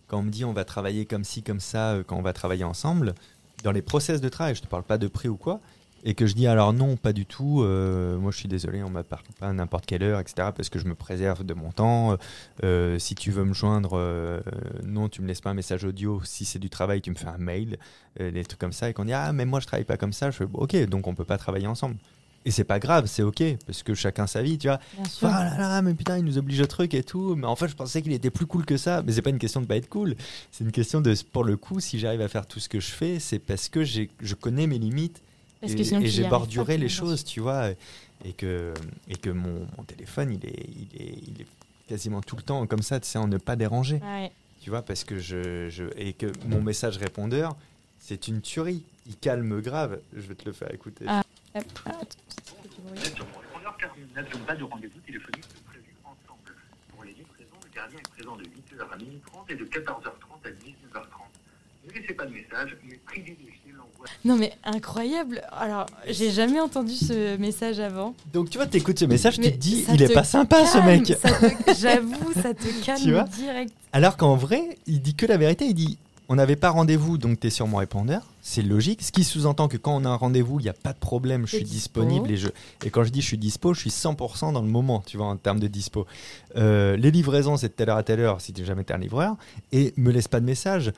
quand on me dit on va travailler comme ci, comme ça, quand on va travailler ensemble, dans les process de travail, je te parle pas de prix ou quoi, et que je dis alors non, pas du tout. euh, moi, je suis désolé, on m'appelle pas à n'importe quelle heure, etc. Parce que je me préserve de mon temps. Euh, si tu veux me joindre, euh, non, tu me laisses pas un message audio. Si c'est du travail, tu me fais un mail, euh, des trucs comme ça. Et qu'on dit ah mais moi je travaille pas comme ça. Je fais ok, donc on peut pas travailler ensemble. Et c'est pas grave, c'est ok parce que chacun sa vie, tu vois. Bien sûr. Ah là là, mais putain, il nous oblige au truc et tout. Mais en fait, je pensais qu'il était plus cool que ça. Mais c'est pas une question de pas être cool. C'est une question de, pour le coup, si j'arrive à faire tout ce que je fais, c'est parce que je connais mes limites Parce et, que sinon, et j'ai borduré les choses, tu vois. Et que, et que mon, mon téléphone, il est, il, est, il est quasiment tout le temps comme ça, tu sais, en ne pas déranger. Ouais. Tu vois, parce que je, je. Et que mon message répondeur, c'est une tuerie. Il calme grave. Je vais te le faire écouter. Ah. Hop, ah, nous n'avions pas de rendez-vous téléphonique prévu ensemble. Pour les livraisons, le gardien est présent de 8h à 12h30 et de 14h30 à 19h30. Ne laissez pas de message, mais privilégiez. Non mais incroyable. Alors, j'ai jamais entendu ce message avant. Donc, tu vois, t'écoutes ce message, tu Mais te dis, il est pas sympa ce mec. J'avoue, ça te calme Tu vois direct. Alors qu'en vrai, il dit que la vérité. Il dit on n'avait pas rendez-vous, donc tu es sur mon répondeur. C'est logique. Ce qui sous-entend que quand on a un rendez-vous, il n'y a pas de problème, je T'es suis dispo. disponible. Et, je... et quand je dis je suis dispo, je suis 100% dans le moment, tu vois, en termes de dispo. Euh, les livraisons, c'est de telle heure à telle heure si tu jamais été un livreur. Et me laisse pas de message.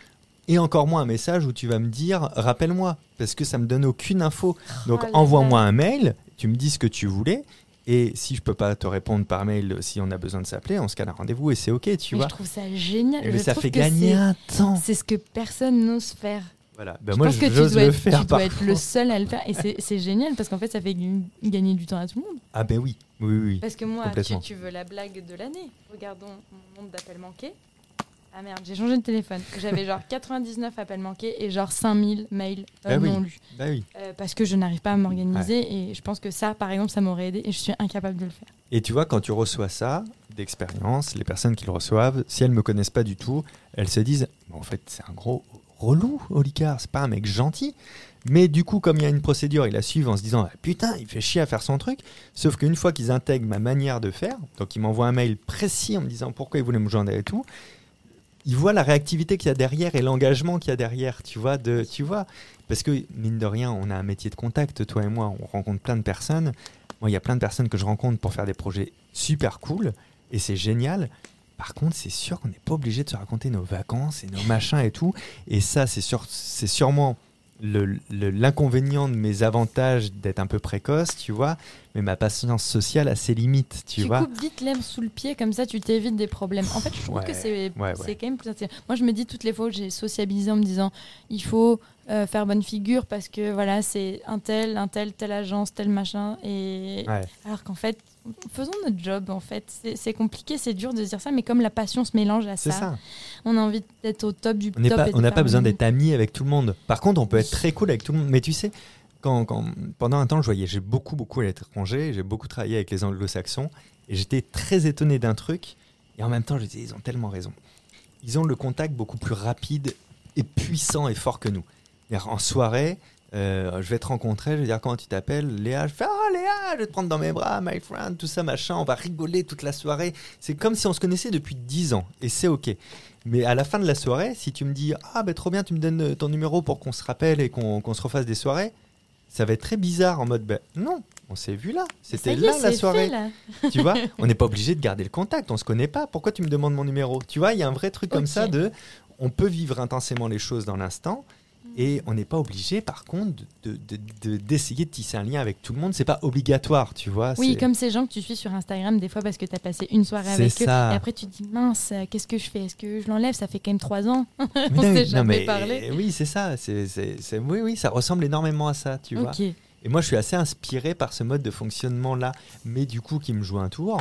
Et encore moins un message où tu vas me dire rappelle-moi, parce que ça me donne aucune info. Donc Oh là envoie-moi un mail, tu me dis ce que tu voulais. Et si je peux pas te répondre par mail, si on a besoin de s'appeler, on se cale un rendez-vous et c'est ok, tu Mais vois. je trouve ça génial. Mais Je ça fait gagner un temps. C'est ce que personne n'ose faire. Voilà. Ben je moi, pense que tu dois, le être, faire tu dois être le seul à le faire. Et c'est- génial parce qu'en fait, ça fait gagner- du temps à tout le monde. Ah ben oui, oui, oui. Parce que moi, tu, tu veux la blague de l'année. Regardons mon nombre d'appels manqués. Ah merde, j'ai changé de téléphone. J'avais genre 99 appels manqués et genre 5000 mails euh, Ah oui. non lus. Bah oui. Euh, parce que je n'arrive pas à m'organiser et je pense que ça, par exemple, ça m'aurait aidé et je suis incapable de le faire. Et tu vois, quand tu reçois ça, d'expérience, les personnes qui le reçoivent, si elles me connaissent pas du tout, elles se disent en fait, c'est un gros relou, Olicard, c'est pas un mec gentil. Mais du coup, comme il y a une procédure, ils la suivent en se disant Ah, Putain, il fait chier à faire son truc. Sauf qu'une fois qu'ils intègrent ma manière de faire, donc ils m'envoient un mail précis en me disant pourquoi ils voulaient me joindre et tout, ils voient la réactivité qu'il y a derrière et l'engagement qu'il y a derrière, tu vois, de, tu vois. Parce que, mine de rien, on a un métier de contact, toi et moi, on rencontre plein de personnes. Moi, il y a plein de personnes que je rencontre pour faire des projets super cool, et c'est génial. Par contre, c'est sûr qu'on n'est pas obligé de se raconter nos vacances et nos machins et tout. Et ça, c'est sûr, sûrement l'inconvénient de mes avantages d'être un peu précoce, tu vois, mais ma patience sociale a ses limites, tu, Tu, vois. coupes vite l'herbe sous le pied, comme ça tu t'évites des problèmes. En fait, je trouve Ouais, que c'est ouais, c'est ouais. quand même plus intéressant. Moi, je me dis toutes les fois où j'ai sociabilisé en me disant il faut euh, faire bonne figure parce que voilà, c'est un tel, un tel, telle agence, tel machin. Et alors qu'en fait, faisons notre job. En fait, c'est compliqué, c'est dur de dire ça, mais comme la passion se mélange à ça, ça. on a envie d'être au top du On top. pas, on n'a pas besoin d'être amis avec tout le monde. Par contre, on peut être très cool avec tout le monde. Mais tu sais, quand, quand- pendant un temps, je voyais, j'ai beaucoup, beaucoup à l'étranger, j'ai beaucoup travaillé avec les anglo-saxons, et j'étais très étonné d'un truc. Et en même temps, je disais, ils ont tellement raison. Ils ont le contact beaucoup plus rapide et puissant et fort que nous. En soirée, euh, je vais te rencontrer, je vais dire comment tu t'appelles, Léa. Je fais ah Léa, je vais te prendre dans mes bras, my friend, tout ça machin. On va rigoler toute la soirée. C'est comme si on se connaissait depuis 10 ans, et c'est ok. Mais à la fin de la soirée, si tu me dis ah ben trop bien, tu me donnes euh, ton numéro pour qu'on se rappelle et qu'on se refasse des soirées, ça va être très bizarre en mode ben non, on s'est vu là, c'était là la soirée. fait, là. Tu vois, on n'est pas obligé de garder le contact, on se connaît pas. Pourquoi tu me demandes mon numéro? Tu vois, il y a un vrai truc comme ça de on peut vivre intensément les choses dans l'instant. Et on n'est pas obligé, par contre, de- de- de- d'essayer de, tisser un lien avec tout le monde. C'est pas obligatoire, tu vois. Oui, comme ces gens que tu suis sur Instagram, des fois parce que tu as passé une soirée avec ça. eux. Et après, tu te dis, mince, euh, qu'est-ce que je fais? Est-ce que je l'enlève? Ça fait quand même trois ans. On s'est mais- jamais mais- parlé. Oui, c'est ça. C'est, oui, oui, ça ressemble énormément à ça, tu vois. Et moi, je suis assez inspiré par ce mode de fonctionnement-là, mais du coup, qui me joue un tour,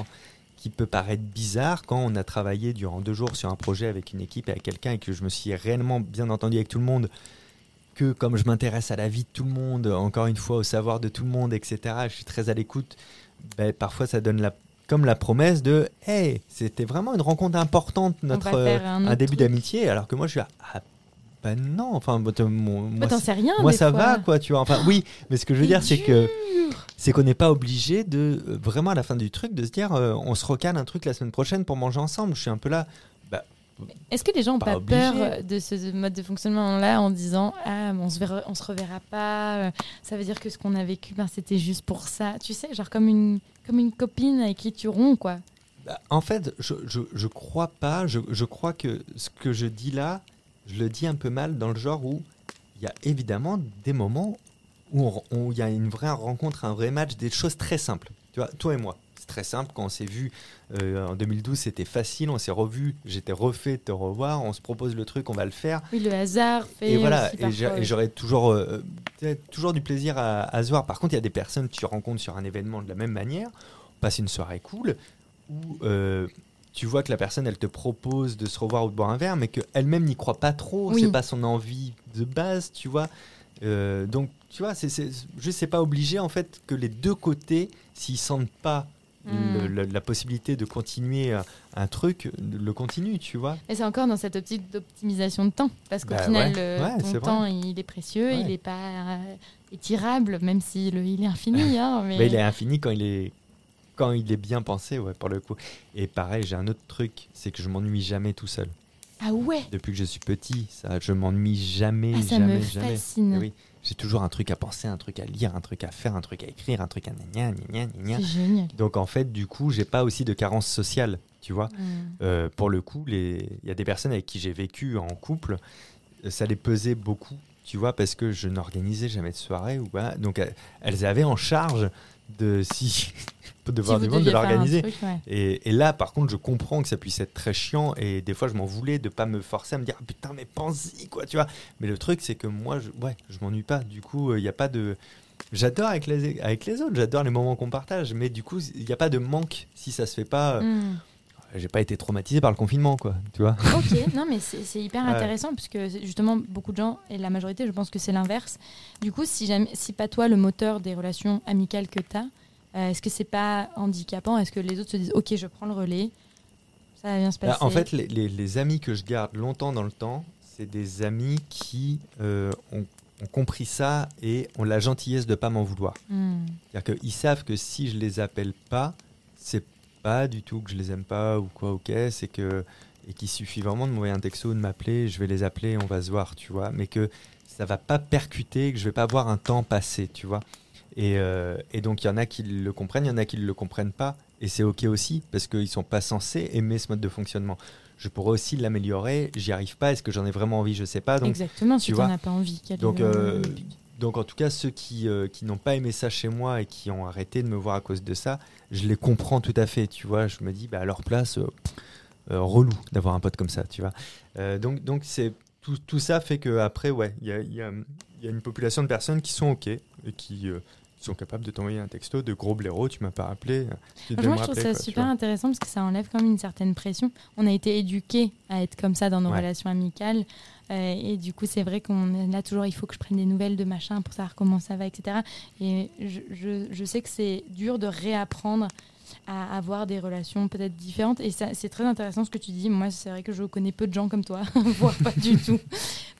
qui peut paraître bizarre quand on a travaillé durant deux jours sur un projet avec une équipe et avec quelqu'un et que je me suis réellement bien entendu avec tout le monde, que comme je m'intéresse à la vie de tout le monde, encore une fois, au savoir de tout le monde, etc., je suis très à l'écoute, ben, parfois ça donne la, comme la promesse de « Hey, c'était vraiment une rencontre importante, notre, euh, un début d'amitié » alors que moi, je suis là, ah, ben non, enfin, moi, sais rien. moi ça fois. va quoi tu vois enfin oui mais ce que je veux dire c'est que c'est qu'on n'est pas obligé de euh, vraiment à la fin du truc de se dire euh, on se recale un truc la semaine prochaine pour manger ensemble je suis un peu là Est-ce que les gens n'ont Pas pas, peur euh, de ce mode de fonctionnement-là en disant Ah, on se, verra, on se reverra pas, euh, ça veut dire que ce qu'on a vécu, ben, c'était juste pour ça. Tu sais, genre comme une, comme une copine avec qui tu romps, quoi. Bah, en fait je, je, je crois pas je, je crois que ce que je dis là je le dis un peu mal dans le genre où il y a évidemment des moments où il y a une vraie rencontre un vrai match des choses très simples tu vois toi et moi c'est très simple quand on s'est vu euh, en 2012 c'était facile on s'est revu j'étais refait de te revoir on se propose le truc on va le faire Oui, le hasard fait. et voilà, aussi et j'aurais toujours, euh, peut-être toujours du plaisir à, à se voir. Par contre, il y a des personnes que tu rencontres sur un événement de la même manière, on passe une soirée cool, où euh, tu vois que la personne, elle te propose de se revoir ou de boire un verre, mais qu'elle-même n'y croit pas trop, Oui. c'est pas son envie de base, tu vois. Euh, donc, tu vois, c'est, c'est, je sais pas obligé en fait que les deux côtés, s'ils sentent pas le- Mm. le- la possibilité de continuer un, un truc, le continuent, tu vois. Et c'est encore dans cette optique d'optimisation de temps. Parce qu'au Bah final, ouais. ton vrai. temps, il est précieux, Ouais. il n'est pas euh, étirable, même si le, il est infini. hein, mais... Mais il est infini quand il est quand il est bien pensé, ouais, pour le coup. Et pareil, j'ai un autre truc, c'est que je m'ennuie jamais tout seul. Ah ouais Depuis que je suis petit, ça, je m'ennuie jamais, Ah, Ça jamais, me fascine. Et oui, j'ai toujours un truc à penser, un truc à lire, un truc à faire, un truc à écrire, un truc à gna gna gna gna. Donc en fait, du coup, j'ai pas aussi de carence sociale, tu vois. Mm. Euh, pour le coup, les- il y a des personnes avec qui j'ai vécu en couple, euh, ça les pesait beaucoup, tu vois, parce que je n'organisais jamais de soirée. Ou voilà. Donc euh, elles avaient en charge de si de voir Si du monde, de l'organiser. ouais. Et, et là, par contre, je comprends que ça puisse être très chiant et des fois, je m'en voulais de pas me forcer à me dire Ah, putain, mais pense-y, quoi, tu vois. Mais le truc, c'est que moi, je, ouais, je m'ennuie pas. Du coup, il n'y a pas de. J'adore avec les, avec les autres, j'adore les moments qu'on partage, mais du coup, il n'y a pas de manque si ça se fait pas. euh, Mm. J'ai pas été traumatisé par le confinement, quoi, tu vois. Ok, non mais c'est hyper intéressant puisque c'est- justement beaucoup de gens et la majorité je pense que c'est l'inverse. Du coup, si jamais si pas toi le moteur des relations amicales que tu as, est-ce que c'est pas handicapant? Est-ce que les autres se disent OK, je prends le relais Ça va bien se Bah, passer? en fait, les, les- les amis que je garde longtemps dans le temps, c'est des amis qui euh, ont, ont compris ça et ont la gentillesse de pas m'en vouloir. Hmm. C'est-à-dire qu'ils savent que si je les appelle pas, c'est pas du tout que je les aime pas ou quoi, ok, c'est que. Et qu'il suffit vraiment de m'envoyer un texto, de m'appeler, je vais les appeler, on va se voir, tu vois. Mais que ça va pas percuter, que je vais pas avoir un temps passé, tu vois. Et, euh, et donc, il y en a qui le comprennent, il y en a qui ne le comprennent pas. Et c'est ok aussi, parce qu'ils sont pas censés aimer ce mode de fonctionnement. je pourrais aussi l'améliorer. J'y arrive pas. Est-ce que j'en ai vraiment envie Je sais pas. Donc, Exactement, si tu tu n'en as pas envie. quel Donc, euh, donc en tout cas, ceux qui, euh, qui n'ont pas aimé ça chez moi et qui ont arrêté de me voir à cause de ça, je les comprends tout à fait. Tu vois, je me dis, bah, à leur place, euh, euh, relou d'avoir un pote comme ça. Tu vois. Donc, donc c'est tout, tout ça fait que après, ouais, il y a, y a- il y a une population de personnes qui sont ok et qui sont capables de t'envoyer un texto de gros blaireau. Tu m'as pas. Tu devais Moi, je trouve ça quoi, super intéressant parce que ça enlève quand même une certaine pression. On a été éduqués à être comme ça dans nos Ouais. relations amicales. Euh, et du coup, c'est vrai qu'on là toujours, il faut que je prenne des nouvelles de machin pour savoir comment ça va, etc. Et je, je- sais que c'est dur de réapprendre à avoir des relations peut-être différentes. Et c'est très intéressant ce que tu dis. Moi, c'est vrai que je connais peu de gens comme toi, voire pas du tout.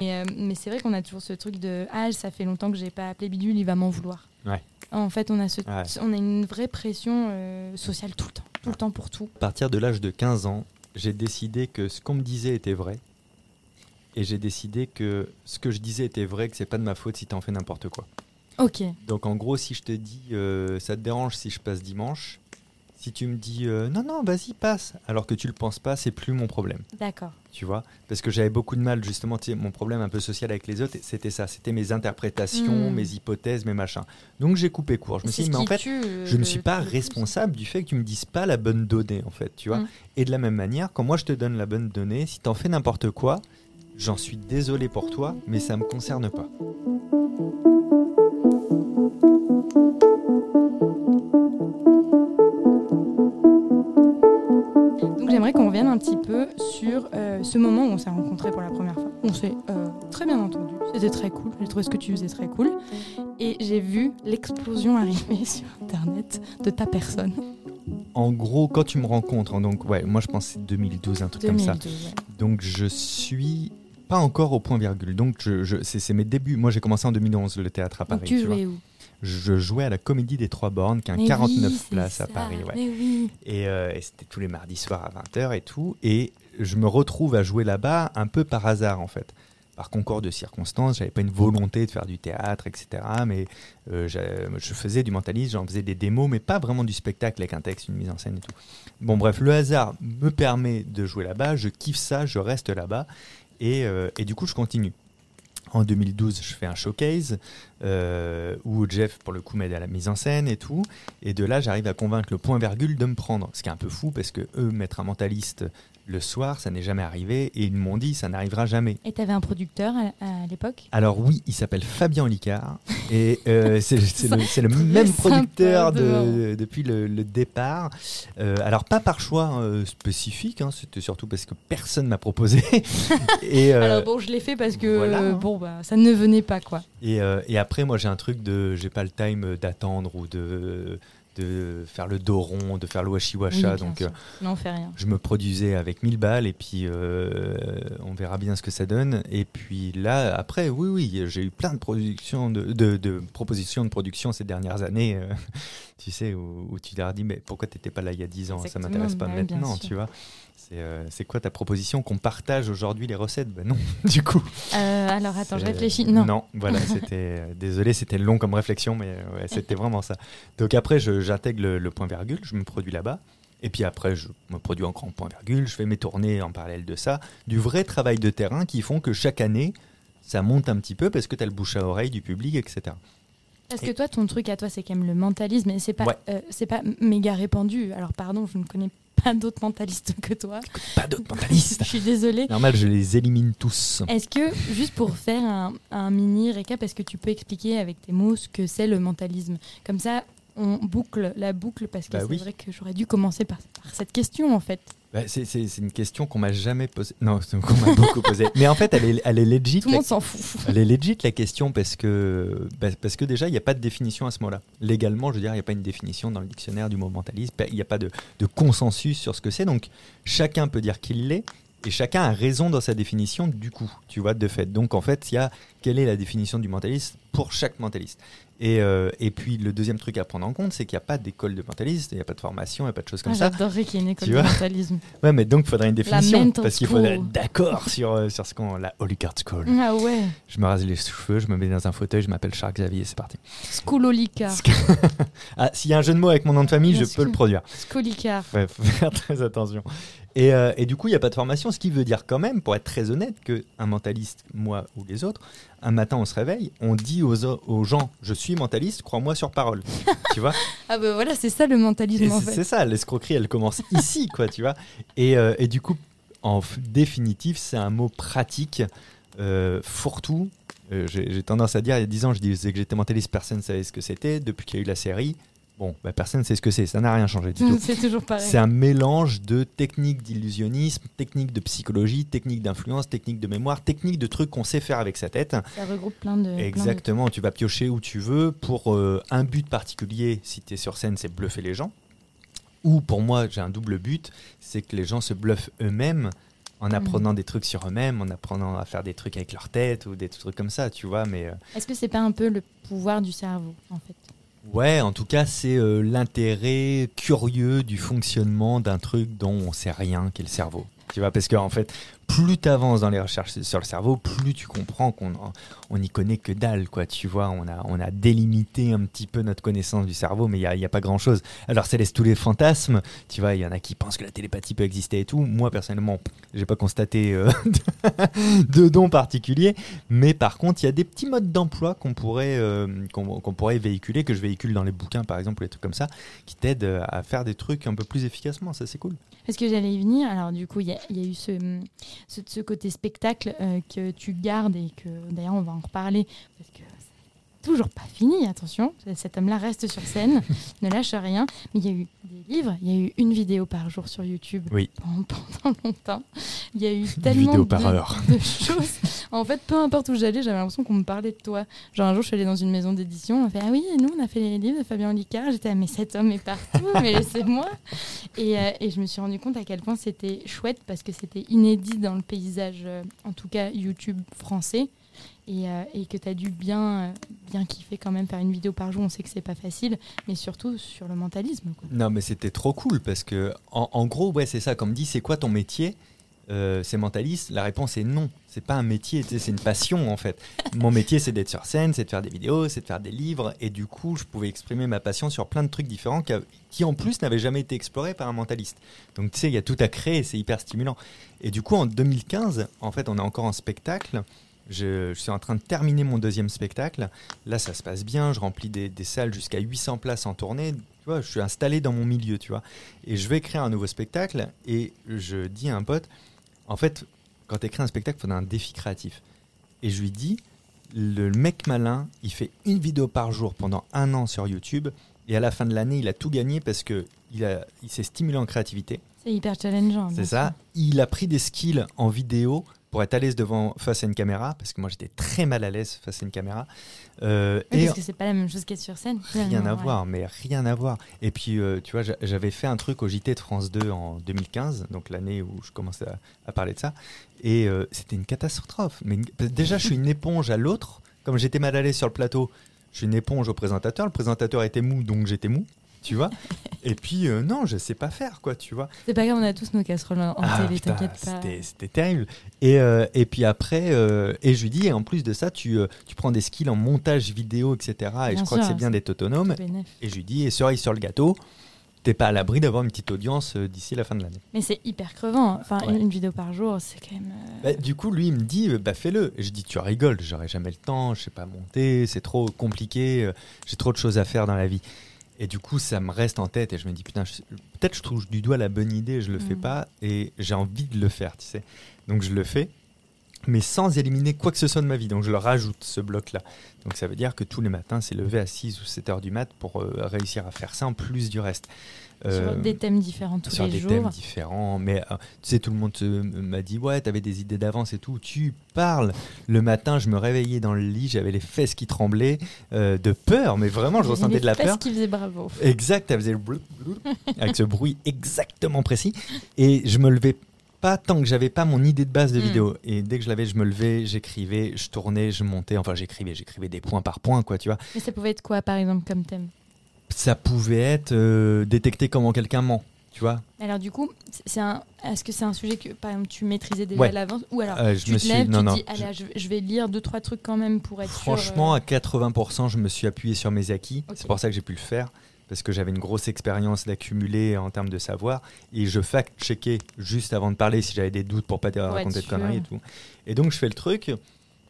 Et, euh, mais c'est vrai qu'on a toujours ce truc de ah ça fait longtemps que j'ai pas appelé Bidule, il va m'en vouloir. Ouais. En fait, on a ce, Ouais. on a une vraie pression euh, sociale tout le temps, tout le temps pour tout. À partir de l'âge de 15 ans, j'ai décidé que ce qu'on me disait était vrai. Et j'ai décidé que ce que je disais était vrai, que c'est pas de ma faute si t'en fais n'importe quoi. Ok. Donc en gros, si je te dis euh, ça te dérange si je passe dimanche, si tu me dis euh, non, non, vas-y, passe, alors que tu le penses pas, c'est plus mon problème. D'accord. Tu vois? Parce que j'avais beaucoup de mal, justement, mon problème un peu social avec les autres, c'était ça. C'était mes interprétations, Mm. mes hypothèses, mes machins. Donc j'ai coupé court. Je me suis dit, mais en fait, tue, euh, je ne suis pas responsable du fait que tu me dises pas la bonne donnée, en fait, tu vois? Mm. Et de la même manière, quand moi je te donne la bonne donnée, si t'en fais n'importe quoi, j'en suis désolé pour toi, mais ça me concerne pas. J'aimerais qu'on revienne un petit peu sur euh, ce moment où on s'est rencontrés pour la première fois. On s'est euh, très bien entendu, c'était très cool, j'ai trouvé ce que tu faisais très cool. Et j'ai vu l'explosion arriver sur Internet de ta personne. En gros, quand tu me rencontres, hein, donc ouais, moi je pense que c'est 2012, un truc comme ça. 2012, ouais. Donc je suis pas encore au point virgule. Donc je, je- c'est mes débuts. Moi j'ai commencé en 2011 le théâtre à Paris. Donc tu tu vois. jouais où Je jouais à la Comédie des Trois Bornes, qui a un Mais 49 oui, c'est places à ça, Paris. Ouais. Mais oui. Et, euh, et c'était tous les mardis soirs à 20h et tout. Et je me retrouve à jouer là-bas un peu par hasard en fait. Par concours de circonstances, j'avais pas une volonté de faire du théâtre, etc. Mais euh, je faisais du mentalisme, j'en faisais des démos, mais pas vraiment du spectacle avec un texte, une mise en scène et tout. Bon, bref, le hasard me permet de jouer là-bas, je kiffe ça, je reste là-bas. Et, euh, et du coup, je continue. En 2012, je fais un showcase euh, où Jeff, pour le coup, m'aide à la mise en scène et tout. Et de là, j'arrive à convaincre le point virgule de me prendre. Ce qui est un peu fou parce que eux, mettre un mentaliste le soir, ça n'est jamais arrivé. Et ils m'ont dit, ça n'arrivera jamais. Et t'avais un producteur à, l'époque? Alors oui, il s'appelle Fabien Licard et euh, c'est le, même producteur de- de- depuis le, le départ. Euh, alors pas par choix euh, spécifique, hein, c'était surtout parce que personne m'a proposé. et, euh, Alors bon, je l'ai fait parce que voilà, hein. bon bah ça ne venait pas quoi. et, et après, moi j'ai un truc de, j'ai pas le time d'attendre ou de de faire le dos rond, de faire le washi Oui, washa. bien donc euh, Non, on fait rien. je me produisais avec 1000 balles et puis euh, on verra bien ce que ça donne. Et puis là, après, oui, oui, j'ai eu plein de, productions de, de- de propositions de production ces dernières années, euh, tu sais, où, où tu leur dis, mais pourquoi tu n'étais pas là il y a 10 ans? Ça Exactement, m'intéresse pas bah oui, maintenant, tu vois. C'est euh, c'est quoi ta proposition qu'on partage aujourd'hui les recettes? Ben non, du coup. Euh, alors attends, je réfléchis. Non. Non, voilà, c'était. euh, désolé, c'était long comme réflexion, mais euh, ouais, c'était vraiment ça. Donc après, j'intègre le, le point virgule, je me produis là-bas. Et puis après, je me produis encore en point virgule, je fais mes tournées en parallèle de ça. Du vrai travail de terrain qui font que chaque année, ça monte un petit peu parce que tu as le bouche à oreille du public, etc. Parce que toi, ton truc à toi, c'est quand même le mentalisme, et c'est pas, Ouais. euh, c'est pas méga répandu. Alors pardon, je ne connais pas d'autres mentalistes que toi. Pas d'autres mentalistes Je suis désolée. Normal, je les élimine tous. Est-ce que, juste pour faire un, un mini récap, est-ce que tu peux expliquer avec tes mots ce que c'est le mentalisme? Comme ça, on boucle la boucle, parce que Bah c'est oui. vrai que j'aurais dû commencer par, par cette question, en fait. Bah, c'est- une question qu'on m'a jamais posée. Non, c'est- qu'on m'a beaucoup posée. Mais en fait, elle est, elle est legit. Tout le la- monde s'en fout. Elle est legit la question parce que, bah, parce que déjà, il n'y a pas de définition à ce mot-là. Légalement, je veux dire, il n'y a pas une définition dans le dictionnaire du mot mentalisme. Il n'y a pas de, de consensus sur ce que c'est. Donc, chacun peut dire qu'il l'est et chacun a raison dans sa définition du coup, tu vois, de fait. Donc, en fait, il y a quelle est la définition du mentalisme pour chaque mentaliste? Et, euh, et puis, le deuxième truc à prendre en compte, c'est qu'il n'y a pas d'école de mentaliste, il n'y a pas de formation, il n'y a pas de choses comme Ah, ça. J'adorerais qu'il y ait une école Tu de mentalisme. Ouais, mais donc, il faudrait une définition parce qu'il faudrait être d'accord sur, euh, sur ce qu'on. La Holy Card School. Ah ouais, Je me rase les cheveux, je me mets dans un fauteuil, je m'appelle Charles Xavier, c'est parti. Skololicar. Ah, s'il y a un jeu de mots avec mon nom de famille, Bien je peux le produire. Skolicar. Ouais, faut faire très attention. Et, euh, et du coup, il n'y a pas de formation, ce qui veut dire quand même, pour être très honnête, qu'un mentaliste, moi ou les autres, un matin on se réveille, on dit aux, gens, je suis mentaliste, crois-moi sur parole. tu vois Ah bah voilà, c'est ça le mentalisme en fait. c'est ça, l'escroquerie, elle commence ici, quoi, tu vois. Et, euh, et du coup, en définitif, c'est un mot pratique, euh, fourre-tout. J'ai tendance à dire, il y a 10 ans, je disais que j'étais mentaliste, personne ne savait ce que c'était. Depuis qu'il y a eu la série, bon, bah, personne ne sait ce que c'est, ça n'a rien changé du tout. C'est toujours pareil. C'est un mélange de techniques d'illusionnisme, techniques de psychologie, techniques d'influence, techniques de mémoire, techniques de trucs qu'on sait faire avec sa tête. Ça regroupe plein de. plein de- Exactement, tu vas piocher où tu veux pour euh, un but particulier. Si tu es sur scène, c'est bluffer les gens. Ou pour moi, j'ai un double but, c'est que les gens se bluffent eux-mêmes Mhm. en apprenant des trucs sur eux-mêmes, en apprenant à faire des trucs avec leur tête ou des trucs comme ça, tu vois. Mais euh, Est-ce que c'est pas un peu le pouvoir du cerveau en fait? Ouais, en tout cas, c'est euh, l'intérêt curieux du fonctionnement d'un truc dont on sait rien, qui est le cerveau. Tu vois, parce qu'en fait, plus tu avances dans les recherches sur le cerveau, plus tu comprends qu'on on n'y connaît que dalle, quoi. Tu vois, on a, on a délimité un petit peu notre connaissance du cerveau, mais il n'y a, pas grand-chose. Alors, ça laisse tous les fantasmes. Tu vois, il y en a qui pensent que la télépathie peut exister et tout. Moi, personnellement, j'ai pas constaté euh, de don particulier. Mais par contre, il y a des petits modes d'emploi qu'on pourrait, euh, pourrait véhiculer, que je véhicule dans les bouquins, par exemple, ou des trucs comme ça, qui t'aident euh, à faire des trucs un peu plus efficacement. Ça, c'est cool. Parce que j'allais y venir. Alors, du coup, il y a eu ce, ce, ce côté spectacle euh, que tu gardes et que d'ailleurs, on va en reparler toujours pas fini. Attention, cet homme-là reste sur scène, ne lâche rien. Mais il y a eu des livres, il y a eu une vidéo par jour sur YouTube Oui. pendant, longtemps. Il y a eu tellement par de, heure. de choses. En fait, peu importe où j'allais, j'avais l'impression qu'on me parlait de toi. Genre, un jour, je suis allée dans une maison d'édition, on fait Ah oui, nous, on a fait les livres de Fabien Olicard. J'étais Ah, mais cet homme est partout, mais laissez-moi. Et, euh, et je me suis rendu compte à quel point c'était chouette parce que c'était inédit dans le paysage, euh, en tout cas YouTube français. Et, euh, et que tu as dû bien, euh, bien kiffer quand même faire une vidéo par jour. On sait que c'est pas facile, mais surtout sur le mentalisme. Quoi. Non, mais c'était trop cool parce que, en, en gros, ouais, c'est ça. Comme dit, c'est quoi ton métier? Euh, C'est mentaliste La réponse est non. C'est pas un métier, c'est une passion en fait. Mon métier, c'est d'être sur scène, c'est de faire des vidéos, c'est de faire des livres. Et du coup, je pouvais exprimer ma passion sur plein de trucs différents qui, qui, en plus, n'avaient jamais été explorés par un mentaliste. Donc, tu sais, il y a tout à créer, c'est hyper stimulant. Et du coup, en 2015, en fait, on est encore en spectacle. Je, je suis en train de terminer mon deuxième spectacle. Là, ça se passe bien. Je remplis des, des salles jusqu'à 800 places en tournée. Tu vois, je suis installé dans mon milieu, tu vois. Et je vais créer un nouveau spectacle. Et je dis à un pote, en fait, quand tu écris un spectacle, il faut un défi créatif. Et je lui dis, le mec malin, il fait une vidéo par jour pendant un an sur YouTube. Et à la fin de l'année, il a tout gagné parce que il, a- il s'est stimulé en créativité. C'est hyper challengeant. C'est ça. Il a pris des skills en vidéo pour être à l'aise devant face à une caméra, parce que moi j'étais très mal à l'aise face à une caméra. Euh, Oui, et parce que c'est pas la même chose qu'être sur scène. rien à ouais. voir, mais rien à voir. Et puis, euh, tu vois, j'a- j'avais fait un truc au JT de France 2 en 2015, donc l'année où je commençais à, à parler de ça, et euh, c'était une catastrophe. Mais une- déjà, je suis une éponge à l'autre. Comme j'étais mal à l'aise sur le plateau, je suis une éponge au présentateur. Le présentateur était mou, donc j'étais mou. Tu vois Et puis, euh, non, je sais pas faire, quoi, tu vois C'est pas grave, on a tous nos casseroles en ah, télé, t'inquiète pas. c'était- terrible. Et, euh, et puis après, euh, et je lui dis, et en plus de ça, tu, tu prends des skills en montage vidéo, etc. Et Bien je crois que c'est bien d'être autonome. Et je lui dis, et cerise sur le gâteau, t'es pas à l'abri d'avoir une petite audience d'ici la fin de l'année. Mais c'est hyper crevant. Enfin, Ouais. une, vidéo par jour, c'est quand même. Bah, du coup, lui, il me dit, bah fais-le. Je dis, tu rigoles, j'aurai jamais le temps, je sais pas monter, c'est trop compliqué, j'ai trop de choses à faire dans la vie. Et du coup, ça me reste en tête et je me dis, putain, peut-être je touche du doigt la bonne idée, je le fais Mhm. pas et j'ai envie de le faire, tu sais. Donc je le fais. mais sans éliminer quoi que ce soit de ma vie. Donc je le rajoute, ce bloc-là. Donc ça veut dire que tous les matins, c'est lever à 6 ou 7 heures du mat pour euh, réussir à faire ça en plus du reste. Sur Euh, des thèmes différents tous sur les des jours. thèmes différents. Mais euh, tu sais, tout le monde euh, m'a dit Ouais, t'avais des idées d'avance et tout. Tu parles. Le matin, je me réveillais dans le lit, j'avais les fesses qui tremblaient euh, de peur, mais vraiment, je ressentais les de la peur. qui faisaient bravo. Exact, elle faisait avec ce bruit exactement précis. Et je me levais pas tant que j'avais pas mon idée de base de Mm. vidéo. Et dès que je l'avais, je me levais, j'écrivais, je tournais, je montais. Enfin, j'écrivais, j'écrivais des points par point, quoi, tu vois. Mais ça pouvait être quoi, par exemple, comme thème? Ça pouvait être euh, détecter comment quelqu'un ment, tu vois. Alors du coup, c'est un. Est-ce que c'est un sujet que, par exemple, tu maîtrisais déjà Ouais. à l'avance Ou alors, Euh, je tu me te suis- lèves, non, tu non, dis, je- allez, je... je vais lire deux trois trucs quand même pour être Franchement, sûr. à 80%, je me suis appuyé sur mes acquis. C'est pour ça que j'ai pu le faire. Parce que j'avais une grosse expérience d'accumuler en termes de savoir. Et je fact-checkais juste avant de parler si j'avais des doutes pour pas te raconter de conneries et tout. Et donc, je fais le truc.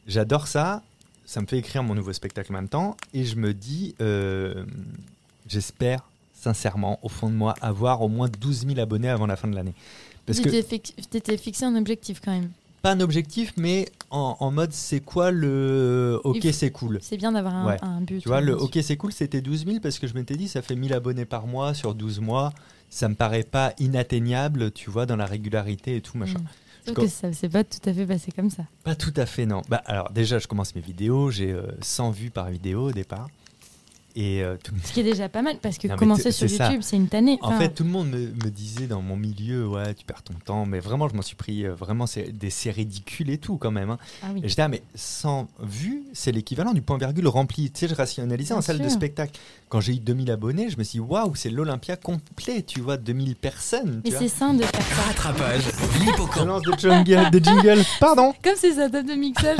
J'adore ça. Ça me fait écrire mon nouveau spectacle en même temps. Et je me dis, euh, j'espère sincèrement, au fond de moi, avoir au moins 12 000 abonnés avant la fin de l'année. Parce Tu que t'étais fix- t'étais fixé un objectif quand même. pas un objectif, mais en, en mode c'est quoi le ok c'est cool. C'est bien d'avoir un, Ouais. un but. Tu vois, le ok c'est cool, c'était 12 000 parce que je m'étais dit ça fait 1000 abonnés par mois sur 12 mois. Ça me paraît pas inatteignable, tu vois, dans la régularité et tout machin. Mm. Sauf que ça s'est pas tout à fait passé comme ça. Pas tout à fait, non. Bah alors déjà je commence mes vidéos, j'ai euh, 100 vues par vidéo au départ. Et euh, tout- Ce qui est déjà pas mal parce que Non, commencer sur. YouTube, c'est une tannée. En fait, tout le monde me, me disait dans mon milieu, ouais, tu perds ton temps, mais vraiment, je m'en suis pris euh, vraiment c'est des c'est ridicule et tout quand même. hein. ah oui. J'étais, ah, mais 100 vues, c'est l'équivalent du point virgule rempli. Tu sais, je rationalisais en salle de spectacle. Quand j'ai eu 2000 abonnés, je me suis dit, waouh, c'est l'Olympia complet, tu vois, 2000 personnes. Mais c'est sain de faire ça. Rattrapage, lance de jungle, de jingle, pardon. Comme c'est sa table de mixage,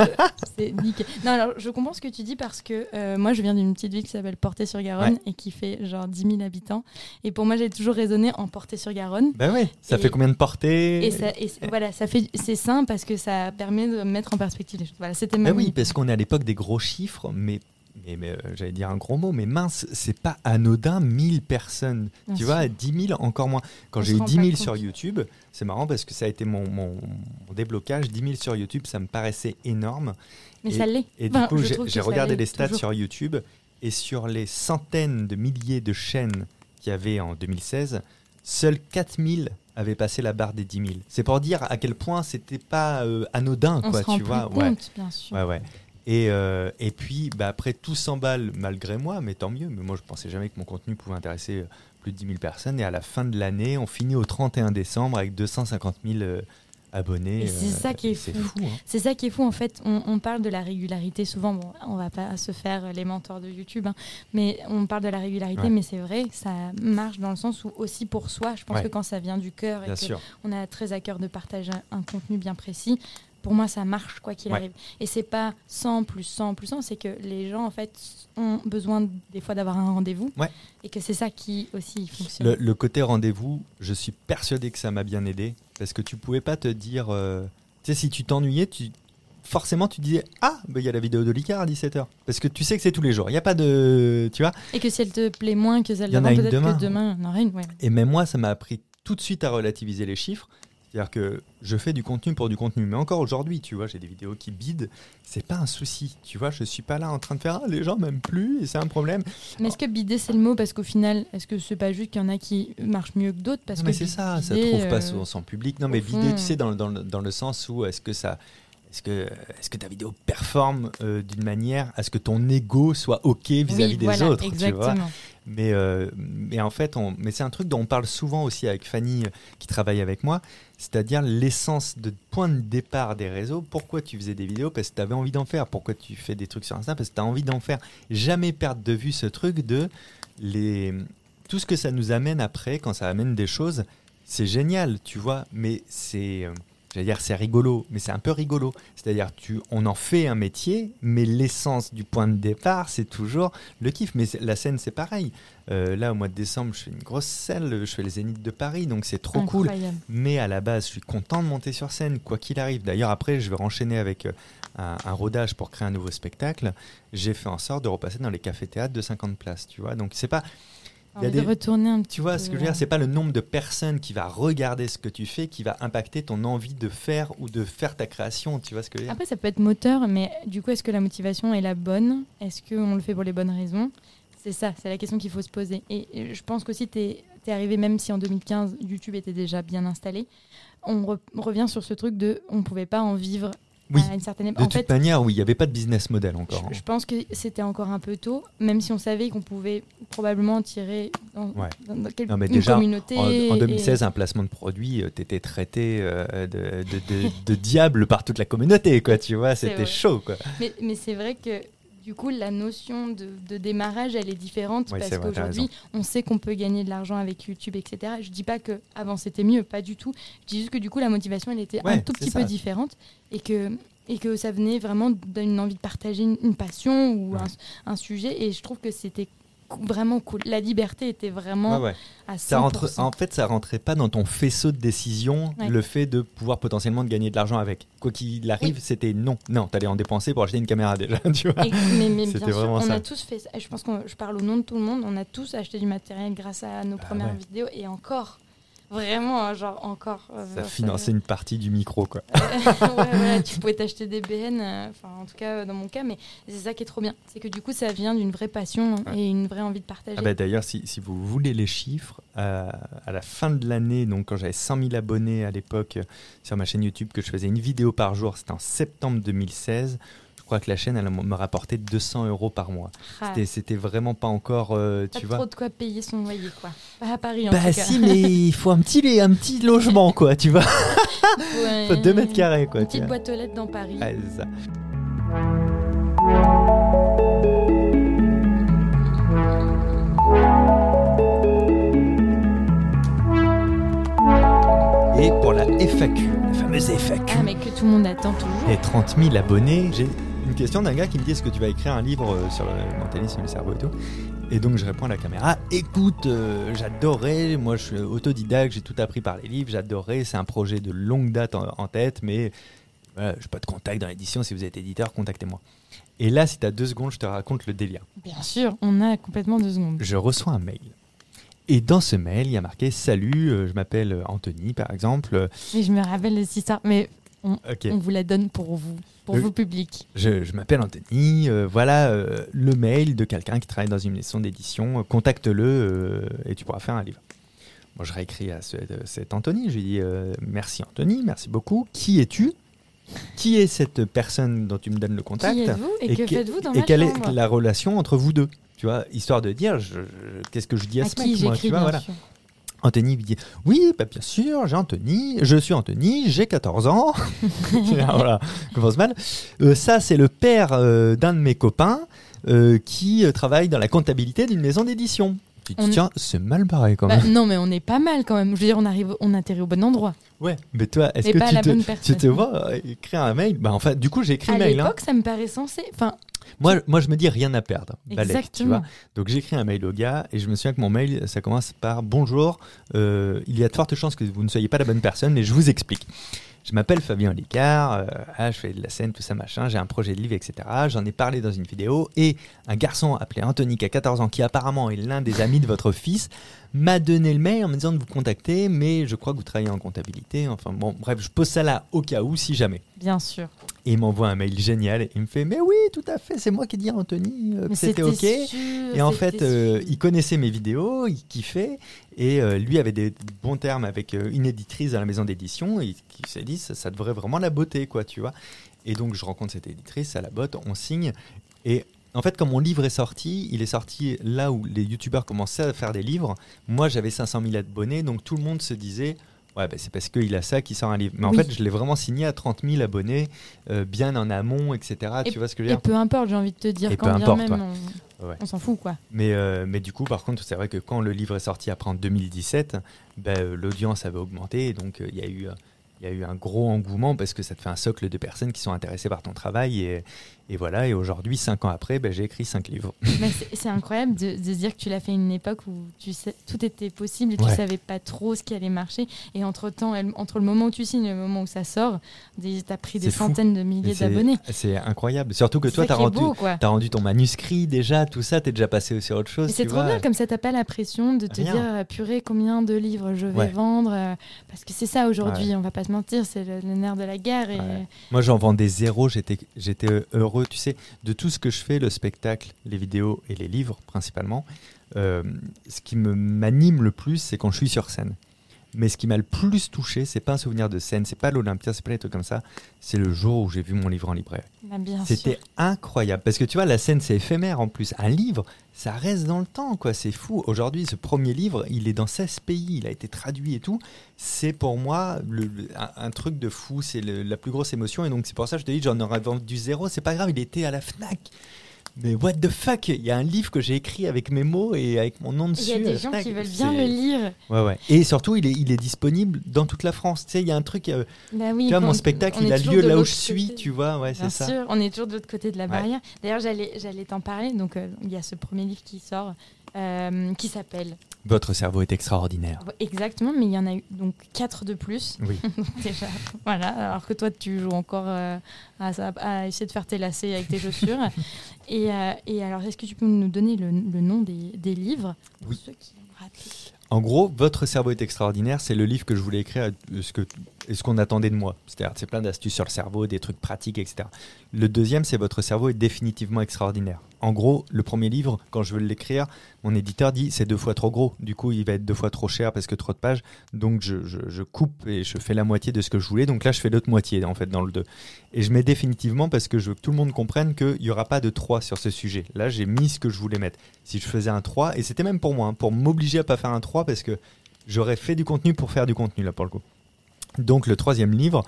c'est nickel. Non, alors je comprends ce que tu dis parce que euh, moi je viens d'une petite ville qui s'appelle Portet-sur-Garonne et qui fait genre 10 000 habitants. Et pour moi j'ai toujours raisonné en Portet-sur-Garonne. Ben oui, ça Et- fait combien de portées Et, ça, et voilà, ça fait, c'est sain parce que ça permet de mettre en perspective les choses. Voilà, c'était Ben oui, parce qu'on est à l'époque des gros chiffres, mais, mais, mais, euh, j'allais dire un gros mot, mais mince, c'est pas anodin, 1000 personnes. Bien tu sûr. vois, 10 000 encore moins. Quand j'ai eu rend 10 pas 000 compte. sur YouTube, c'est marrant parce que ça a été mon, mon, mon déblocage. 10 000 sur YouTube, ça me paraissait énorme. Mais et- ça l'est. Et du Enfin, coup, j'ai regardé les stats toujours. sur YouTube et sur les centaines de milliers de chaînes qu'il y avait en 2016, seuls 4000 avaient passé la barre des 10 000. C'est pour dire à quel point c'était pas euh, anodin, On quoi, se rend tu plus vois. compte, bien sûr. Ouais, ouais. Et, euh, et puis, bah, après, tout s'emballe malgré moi, mais tant mieux. Mais moi, je pensais jamais que mon contenu pouvait intéresser euh, plus de 10 000 personnes. Et à la fin de l'année, on finit au 31 décembre avec 250 000 euh, abonnés. C'est euh, ça qui est fou. fou. hein. C'est ça qui est fou en fait. On, on parle de la régularité souvent. Bon, on va pas se faire les mentors de YouTube, hein, mais on parle de la régularité. Ouais. Mais c'est vrai, ça marche dans le sens où aussi pour soi. Je pense Ouais. que quand ça vient du cœur et Bien que sûr. on a très à cœur de partager un, un contenu bien précis. Pour moi, ça marche quoi qu'il Ouais. arrive. Et c'est pas 100 plus 100 plus 100, c'est que les gens en fait ont besoin des fois d'avoir un rendez-vous. Ouais. Et que c'est ça qui aussi fonctionne. Le, le côté rendez-vous, je suis persuadé que ça m'a bien aidé. Parce que tu pouvais pas te dire. euh, tu sais, si tu t'ennuyais, tu. Forcément, tu disais Ah, bah, il y a la vidéo de Licard à 17h. Parce que tu sais que c'est tous les jours. Il n'y a pas de. Tu vois Et que si elle te plaît moins que celle y d'avant, peut-être demain. que demain, il y en aura une. Ouais. Et même moi, ça m'a appris tout de suite à relativiser les chiffres. C'est-à-dire que je fais du contenu pour du contenu. Mais encore aujourd'hui, tu vois, j'ai des vidéos qui bident. C'est pas un souci. Tu vois, je suis pas là en train de faire Ah, les gens m'aiment plus et c'est un problème. Mais est-ce que bider c'est le mot? Parce qu'au final, est-ce que c'est pas juste qu'il y en a qui marchent mieux que d'autres? Parce non, que mais c'est ça, ça bider, trouve pas euh, son, son public. Non, mais vider, tu sais, dans, le- dans, le- dans le sens où est-ce que ça. Est-ce que, est que ta vidéo performe euh, d'une manière à ce que ton ego soit OK vis-à-vis oui, des voilà, autres tu vois? Exactement. Mais, euh, mais en fait, on, mais c'est un truc dont on parle souvent aussi avec Fanny euh, qui travaille avec moi, c'est-à-dire l'essence de point de départ des réseaux. Pourquoi tu faisais des vidéos? Parce que tu avais envie d'en faire. Pourquoi tu fais des trucs sur Insta? Parce que tu as envie d'en faire. Jamais perdre de vue ce truc de les... tout ce que ça nous amène après, quand ça amène des choses, c'est génial, tu vois, mais c'est... J'allais dire c'est rigolo, mais c'est un peu rigolo. C'est-à-dire tu, on en fait un métier, mais l'essence du point de départ, c'est toujours le kiff. Mais la scène, c'est pareil. Euh, là, au mois de décembre, je fais une grosse scène, je fais les Zéniths de Paris, donc c'est trop cool. Mais à la base, je suis content de monter sur scène, quoi qu'il arrive. D'ailleurs, après, je vais renchaîner avec euh, un, un rodage pour créer un nouveau spectacle. J'ai fait en sorte de repasser dans les cafés-théâtres de 50 places, tu vois. Donc, c'est pas. Il y a de retourner un petit Tu vois ce que je veux dire C'est pas le nombre de personnes qui va regarder ce que tu fais qui va impacter ton envie de faire ou de faire ta création. Tu vois ce que je veux dire? Après, ça peut être moteur, mais du coup, est-ce que la motivation est la bonne? Est-ce qu'on le fait pour les bonnes raisons? C'est ça, c'est la question qu'il faut se poser. Et, je pense qu'aussi, tu es, arrivé, même si en 2015, YouTube était déjà bien installé, on re- revient sur ce truc de on pouvait pas en vivre Oui. à une certaine De En toute fait, manière, oui, il n'y avait pas de business model encore. hein. je, je pense que c'était encore un peu tôt, même si on savait qu'on pouvait probablement tirer dans, Ouais. dans- dans quel- Non, mais une déjà, communauté. En, en et- 2016, un placement de produit, tu étais traité euh, de, de- de- de diable par toute la communauté, quoi. Tu vois, c'était chaud, quoi. Mais, mais c'est vrai que du coup, la notion de, de démarrage, elle est différente Oui, parce qu'aujourd'hui, on sait qu'on peut gagner de l'argent avec YouTube, etc. Je dis pas que avant c'était mieux, pas du tout. Je dis juste que du coup, la motivation, elle était un tout petit ça. peu différente et que et que ça venait vraiment d'une envie de partager une, une passion ou Ouais. un, un sujet. Et je trouve que c'était vraiment cool. La liberté était vraiment Ouais, ouais. à 100%. Ça rentre, en fait, ça rentrait pas dans ton faisceau de décision Ouais. le fait de pouvoir potentiellement gagner de l'argent avec. Quoi qu'il arrive, Oui. c'était non. Non, t'allais en dépenser pour acheter une caméra déjà, tu vois. Et- mais, mais C'était bien sûr, on ça. a tous fait ça. Je pense que je parle au nom de tout le monde. On a tous acheté du matériel grâce à nos Bah premières ouais. vidéos et encore. Vraiment, hein, genre encore. euh, Ça ça- finançait une partie du micro, quoi. ouais, voilà, tu pouvais t'acheter des BN, euh, enfin en tout cas euh, dans mon cas, mais c'est ça qui est trop bien. C'est que du coup ça vient d'une vraie passion Ouais. et une vraie envie de partager. Ah bah, D'ailleurs, si, si vous voulez les chiffres, à la fin de l'année, donc quand j'avais 100 000 abonnés à l'époque sur ma chaîne YouTube, que je faisais une vidéo par jour, c'était en septembre 2016. Crois que la chaîne, elle me rapportait 200 euros par mois. Ah, C'était- vraiment pas encore, euh, pas tu trop vois. de quoi payer son loyer, quoi. Pas à Paris en Bah tout cas. si, mais il faut un petit, un petit logement, quoi, tu vois. Ouais. faut 2 mètres carrés, quoi. Une petite vois. boîte aux lettres dans Paris. Ouais, c'est ça. Et pour la FAQ, la fameuse FAQ, Ah, mais que tout le monde attend toujours. les 30 000 abonnés, j'ai une question d'un gars qui me dit est-ce que tu vas écrire un livre euh, sur le mentalisme, le cerveau et tout? Et donc je réponds à la caméra écoute, euh, j'adorais, moi je suis autodidacte, j'ai tout appris par les livres, j'adorais, c'est un projet de longue date en, en tête, mais voilà, je n'ai pas de contact dans l'édition, si vous êtes éditeur, contactez-moi. Et là, si tu as deux secondes, je te raconte le délire. Bien sûr, on a complètement deux secondes. Je reçois un mail. Et dans ce mail, il y a marqué Salut, euh, je m'appelle Anthony par exemple. Mais je me rappelle de cette histoire, mais On vous la donne pour vous, pour Oui. vous public. Je, je m'appelle Anthony, euh, voilà euh, le mail de quelqu'un qui travaille dans une maison d'édition, euh, contacte-le euh, et tu pourras faire un livre. Moi, je réécris à ce- euh, cet Anthony, je lui dis euh, merci Anthony, merci beaucoup. Qui es-tu? Qui est cette personne dont tu me donnes le contact? Qui êtes-vous et, que que- faites-vous dans et ma quelle chambre? est la relation entre vous deux? Tu vois, histoire de dire, qu'est-ce que je dis à, À ce qui mec moi, j'écris, tu vois, bien voilà. Anthony lui dit Oui, bah, bien sûr, j'ai Anthony, je suis Anthony, j'ai 14 ans. voilà, commence mal. Euh, ça, c'est le père euh, d'un de mes copains euh, qui travaille dans la comptabilité d'une maison d'édition. Tu te dis, tiens, c'est mal barré quand Bah, même. non, mais on est pas mal quand même. Je veux dire, on arrive, on atterrit au bon endroit. Ouais, mais toi, est-ce que à tu te, tu te vois écrire un mail? Bah, Enfin, du coup, j'ai écrit À mail. hein. l'époque, ça me paraît censé. Enfin, Moi, moi, je me dis rien à perdre. Balèque, tu exactement. vois. Donc j'écris un mail au gars et je me souviens que mon mail, ça commence par Bonjour, euh, il y a de fortes chances que vous ne soyez pas la bonne personne, mais je vous explique. Je m'appelle Fabien Licard, euh, ah, je fais de la scène, tout ça machin, j'ai un projet de livre, etc. J'en ai parlé dans une vidéo et un garçon appelé Anthony qui a 14 ans, qui apparemment est l'un des amis de votre fils, m'a donné le mail en me disant de vous contacter, mais je crois que vous travaillez en comptabilité. Enfin bon, bref, je pose ça là au cas où, si jamais. Bien sûr. Et il m'envoie un mail génial. Il me fait Mais oui, tout à fait, c'est moi qui ai dit à Anthony euh, que c'était OK. sûr, Et en fait, euh, il connaissait mes vidéos, il kiffait. Et euh, lui avait des bons termes avec une éditrice dans la maison d'édition. Et qui s'est dit ça, ça devrait vraiment la botter, quoi, tu vois. Et donc, je rencontre cette éditrice, ça la botte, on signe. Et en fait, quand mon livre est sorti, il est sorti là où les youtubeurs commençaient à faire des livres. Moi, j'avais 500 000 abonnés, donc tout le monde se disait Ouais, bah, c'est parce qu'il a ça qu'il sort un livre. Mais en fait, je l'ai vraiment signé à 30 000 abonnés, euh, bien en amont, etc. tu vois ce que je veux Et dire? peu importe, j'ai envie de te dire, Et quand peu bien importe, même, ouais. on, Ouais. s'en fout, quoi. Mais, euh, mais du coup, par contre, c'est vrai que quand le livre est sorti après en 2017, ben, euh, l'audience avait augmenté. Et donc, il y a eu il y a eu un gros engouement parce que ça te fait un socle de personnes qui sont intéressées par ton travail. Et, et voilà, et aujourd'hui, cinq ans après, ben, j'ai écrit cinq livres. C'est- incroyable de, de se dire que tu l'as fait à une époque où tu sais, tout était possible et tu Ouais. savais pas trop ce qui allait marcher. Et entre-temps, entre le moment où tu signes et le moment où ça sort, tu as pris des fou. centaines de milliers d'abonnés. C'est incroyable. Surtout que toi, tu as rendu, beau, ton manuscrit déjà, tout ça, tu es déjà passé sur autre chose. C'est tu trop vois. bien, comme ça, t'as pas la pression de te Rien. dire, euh, purée, combien de livres je vais Ouais. vendre. euh, parce que c'est ça aujourd'hui, on va pas se mentir, c'est le, le nerf de la guerre. Et... Ouais. Moi, j'en vendais zéro. J'étais, j'étais tu sais, de tout ce que je fais, le spectacle, les vidéos et les livres principalement. euh, ce qui me m'anime le plus, c'est quand je suis sur scène. Mais ce qui m'a le plus touché, c'est pas un souvenir de scène, c'est pas l'Olympia, c'est pas les trucs comme ça. C'est le jour où j'ai vu mon livre en librairie. Bah, C'était incroyable parce que tu vois, la scène c'est éphémère en plus. Un livre, ça reste dans le temps, quoi. C'est fou. Aujourd'hui, ce premier livre, il est dans 16 pays, il a été traduit et tout. C'est pour moi le- un, un truc de fou. C'est la plus grosse émotion et donc c'est pour ça que je te dis, j'en aurais vendu zéro. C'est pas grave, il était à la Fnac. Mais what the fuck Il y a un livre que j'ai écrit avec mes mots et avec mon nom Il dessus. y a des la gens qui veulent bien le lire. Ouais, ouais. Et surtout, il est, il est disponible dans toute la France. Tu sais, il y a un truc. euh, Bah oui, tu vois, mon spectacle, il a lieu là où je suis, côté. tu vois. Ouais, c'est Bien ça. sûr, on est toujours de l'autre côté de la Ouais. barrière. D'ailleurs, j'allais, j'allais t'en parler. Donc, euh, il y a ce premier livre qui sort, euh, qui s'appelle Votre cerveau est extraordinaire. exactement, mais il y en a eu donc quatre de plus Oui. déjà. Voilà. Alors que toi, tu joues encore euh, à, essayer de faire tes lacets avec tes chaussures. et, euh, et alors, est-ce que tu peux nous donner le, le nom des, des livres pour Oui. ceux qui ont raté? En gros, Votre cerveau est extraordinaire, c'est le livre que je voulais écrire euh, ce que, et ce qu'on attendait de moi. C'est-à-dire, c'est plein d'astuces sur le cerveau, des trucs pratiques, etc. Le deuxième, c'est Votre cerveau est définitivement extraordinaire. En gros, le premier livre, quand je veux l'écrire, mon éditeur dit c'est deux fois trop gros. Du coup, il va être deux fois trop cher parce que trop de pages. Donc, je, coupe et je fais la moitié de ce que je voulais. Donc là, je fais l'autre moitié, en fait, dans le 2. Et je mets définitivement parce que je veux que tout le monde comprenne qu'il n'y aura pas de 3 sur ce sujet. Là, j'ai mis ce que je voulais mettre. Si je faisais un 3, et c'était même pour moi, hein, pour m'obliger à pas faire un 3 parce que j'aurais fait du contenu pour faire du contenu, là, pour le coup. Donc, le troisième livre,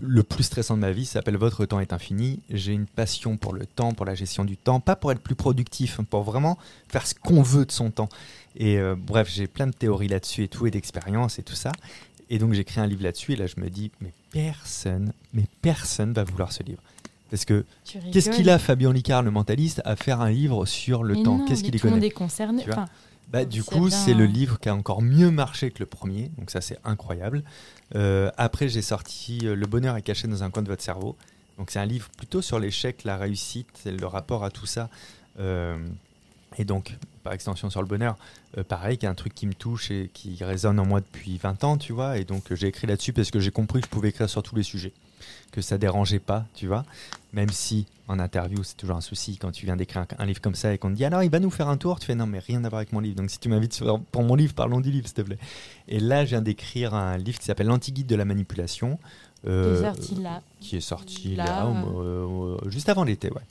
le plus stressant de ma vie, s'appelle Votre temps est infini. J'ai une passion pour le temps, pour la gestion du temps, pas pour être plus productif, hein, pour vraiment faire ce qu'on veut de son temps. Et euh, bref, j'ai plein de théories là-dessus et tout, et d'expériences et tout ça. Et donc j'écris un livre là-dessus, et là je me dis, mais personne, mais personne va vouloir ce livre. Parce que qu'est-ce qu'il a, Fabien Licard, le mentaliste, à faire un livre sur le Mais temps? Qu'est-ce qu'il y tout le monde connaît? est concerné. Bah, du coup, c'est le livre qui a encore mieux marché que le premier, donc ça c'est incroyable. Euh, après, j'ai sorti euh, Le bonheur est caché dans un coin de votre cerveau. Donc c'est un livre plutôt sur l'échec, la réussite, le rapport à tout ça. Euh, et donc, par extension sur le bonheur, euh, pareil, qui est un truc qui me touche et qui résonne en moi depuis 20 ans, tu vois. Et donc, j'ai écrit là-dessus parce que j'ai compris que je pouvais écrire sur tous les sujets, que ça dérangeait pas, tu vois. Même si, en interview, c'est toujours un souci quand tu viens d'écrire un, livre comme ça et qu'on te dit alors il va nous faire un tour, tu fais non, mais rien à voir avec mon livre. Donc, si tu m'invites pour mon livre, parlons du livre, s'il te plaît. Et là, je viens d'écrire un livre qui s'appelle L'Antiguide de la manipulation. qui est euh, sorti là. qui est sorti Là, au- juste avant l'été, ouais.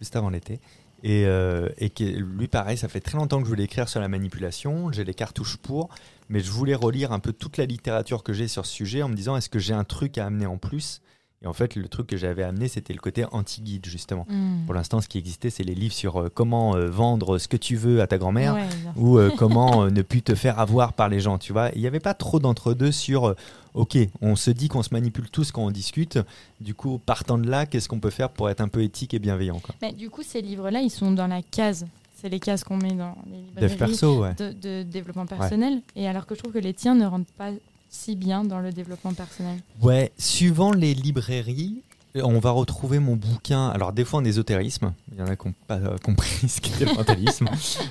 Juste avant l'été. Et, euh, et qui, lui, pareil, ça fait très longtemps que je voulais écrire sur la manipulation. J'ai les cartouches pour, mais je voulais relire un peu toute la littérature que j'ai sur ce sujet en me disant est-ce que j'ai un truc à amener en plus Et en fait, le truc que j'avais amené, c'était le côté anti-guide, justement. Hmm. Pour l'instant, ce qui existait, c'est les livres sur euh, comment euh, vendre ce que tu veux à ta grand-mère Ouais, ou euh, comment ne plus te faire avoir par les gens, tu vois. Il n'y avait pas trop d'entre-deux sur, ok, on se dit qu'on se manipule tous quand on discute, du coup, partant de là, qu'est-ce qu'on peut faire pour être un peu éthique et bienveillant, quoi? Mais du coup, ces livres-là, ils sont dans la case. C'est les cases qu'on met dans les librairies perso, ouais. de, de développement personnel. Et alors que je trouve que les tiens ne rentrent pas si bien dans le développement personnel. Ouais, suivant les librairies, on va retrouver mon bouquin, alors des fois en ésotérisme, il y en a qui n'ont pas euh, compris ce qu'était le mentalisme.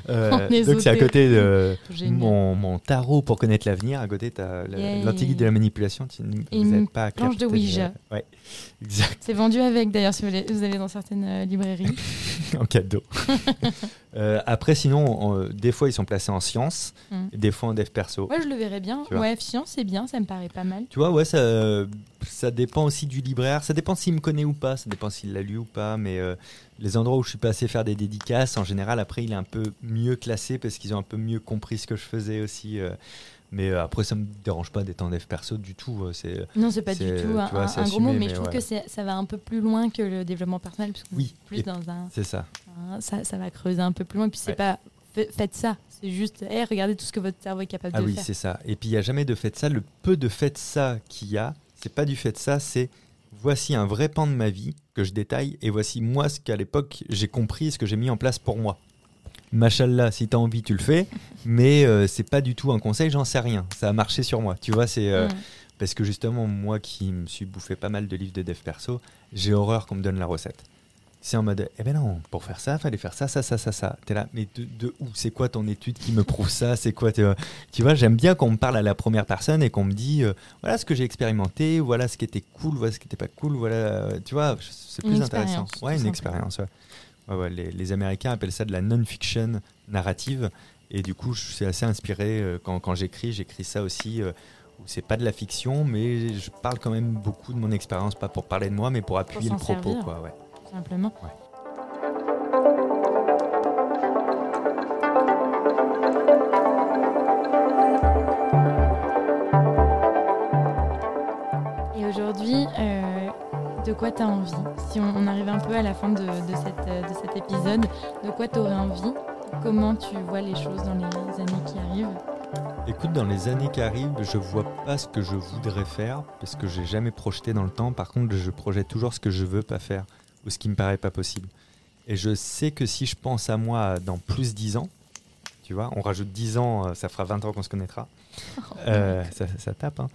Euh, donc c'est à côté de mon, mon tarot pour connaître l'avenir, à côté Yay. l'antiquité de la manipulation, tu, Et vous une pas planche de Ouija. Ouais, exact. C'est vendu avec, d'ailleurs, si vous allez, vous allez dans certaines euh, librairies. en cadeau. Euh, après, sinon, on- des fois, ils sont placés en sciences, Mm. des fois en dev perso. Moi, je le verrais bien. Ouais, science, c'est bien, ça me paraît pas mal. Tu vois, ouais, ça, ça dépend aussi du libraire. Ça dépend s'il me connaît ou pas, ça dépend s'il l'a lu ou pas. Mais euh, les endroits où je suis passé faire des dédicaces, en général, après, il est un peu mieux classé parce qu'ils ont un peu mieux compris ce que je faisais aussi. euh. Mais euh, après, ça me dérange pas d'être en dev perso du tout. euh, C'est Non, c'est pas du tout un, tu vois, un- c'est un gros mot, mais, mais je trouve ouais. que ça va un peu plus loin que le développement personnel, parce qu'on Oui, est plus dans un, c'est ça. un- ça, ça va creuser un peu plus loin. Puis c'est Ouais. pas fa- faites ça, c'est juste, hey, regardez tout ce que votre cerveau est capable Ah de oui, faire. c'est ça. Et puis, il n'y a jamais de fait de ça. Le peu de fait de ça qu'il y a, C'est pas du fait de ça, c'est voici un vrai pan de ma vie que je détaille et voici moi ce qu'à l'époque j'ai compris, ce que j'ai mis en place pour moi. Machallah, si t'as envie, tu le fais, mais euh, c'est pas du tout un conseil, j'en sais rien. Ça a marché sur moi, tu vois, c'est euh, Mm. parce que justement, moi qui me suis bouffé pas mal de livres de dev perso, j'ai horreur qu'on me donne la recette. C'est en mode, eh ben non, pour faire ça, fallait faire ça, ça, ça, ça, ça. T'es là, mais de, de où? C'est quoi ton étude qui me prouve ça? C'est quoi t'es- Tu vois, j'aime bien qu'on me parle à la première personne et qu'on me dit, euh, voilà ce que j'ai expérimenté, voilà ce qui était cool, voilà ce qui était pas cool, voilà, euh, tu vois, c'est plus intéressant. Ouais, une expérience. ouais. Ouais, ouais, les, les Américains appellent ça de la non-fiction narrative. Et du coup, je suis assez inspiré euh, quand, quand j'écris. J'écris ça aussi, euh, c'est pas de la fiction, mais je parle quand même beaucoup de mon expérience, pas pour parler de moi, mais pour appuyer le propos. servir. Quoi, ouais. simplement. De quoi tu envie? Si on, arrive un peu à la fin de, euh, cet épisode, de quoi tu aurais envie? Comment tu vois les choses dans les années qui arrivent? Écoute, dans les années qui arrivent, je vois pas ce que je voudrais faire, parce que j'ai jamais projeté dans le temps. Par contre, je projette toujours ce que je veux pas faire, ou ce qui me paraît pas possible. Et je sais que si je pense à moi dans plus 10 ans, tu vois, on rajoute 10 ans, euh, ça fera 20 ans qu'on se connaîtra. Euh, ça, ça tape, hein.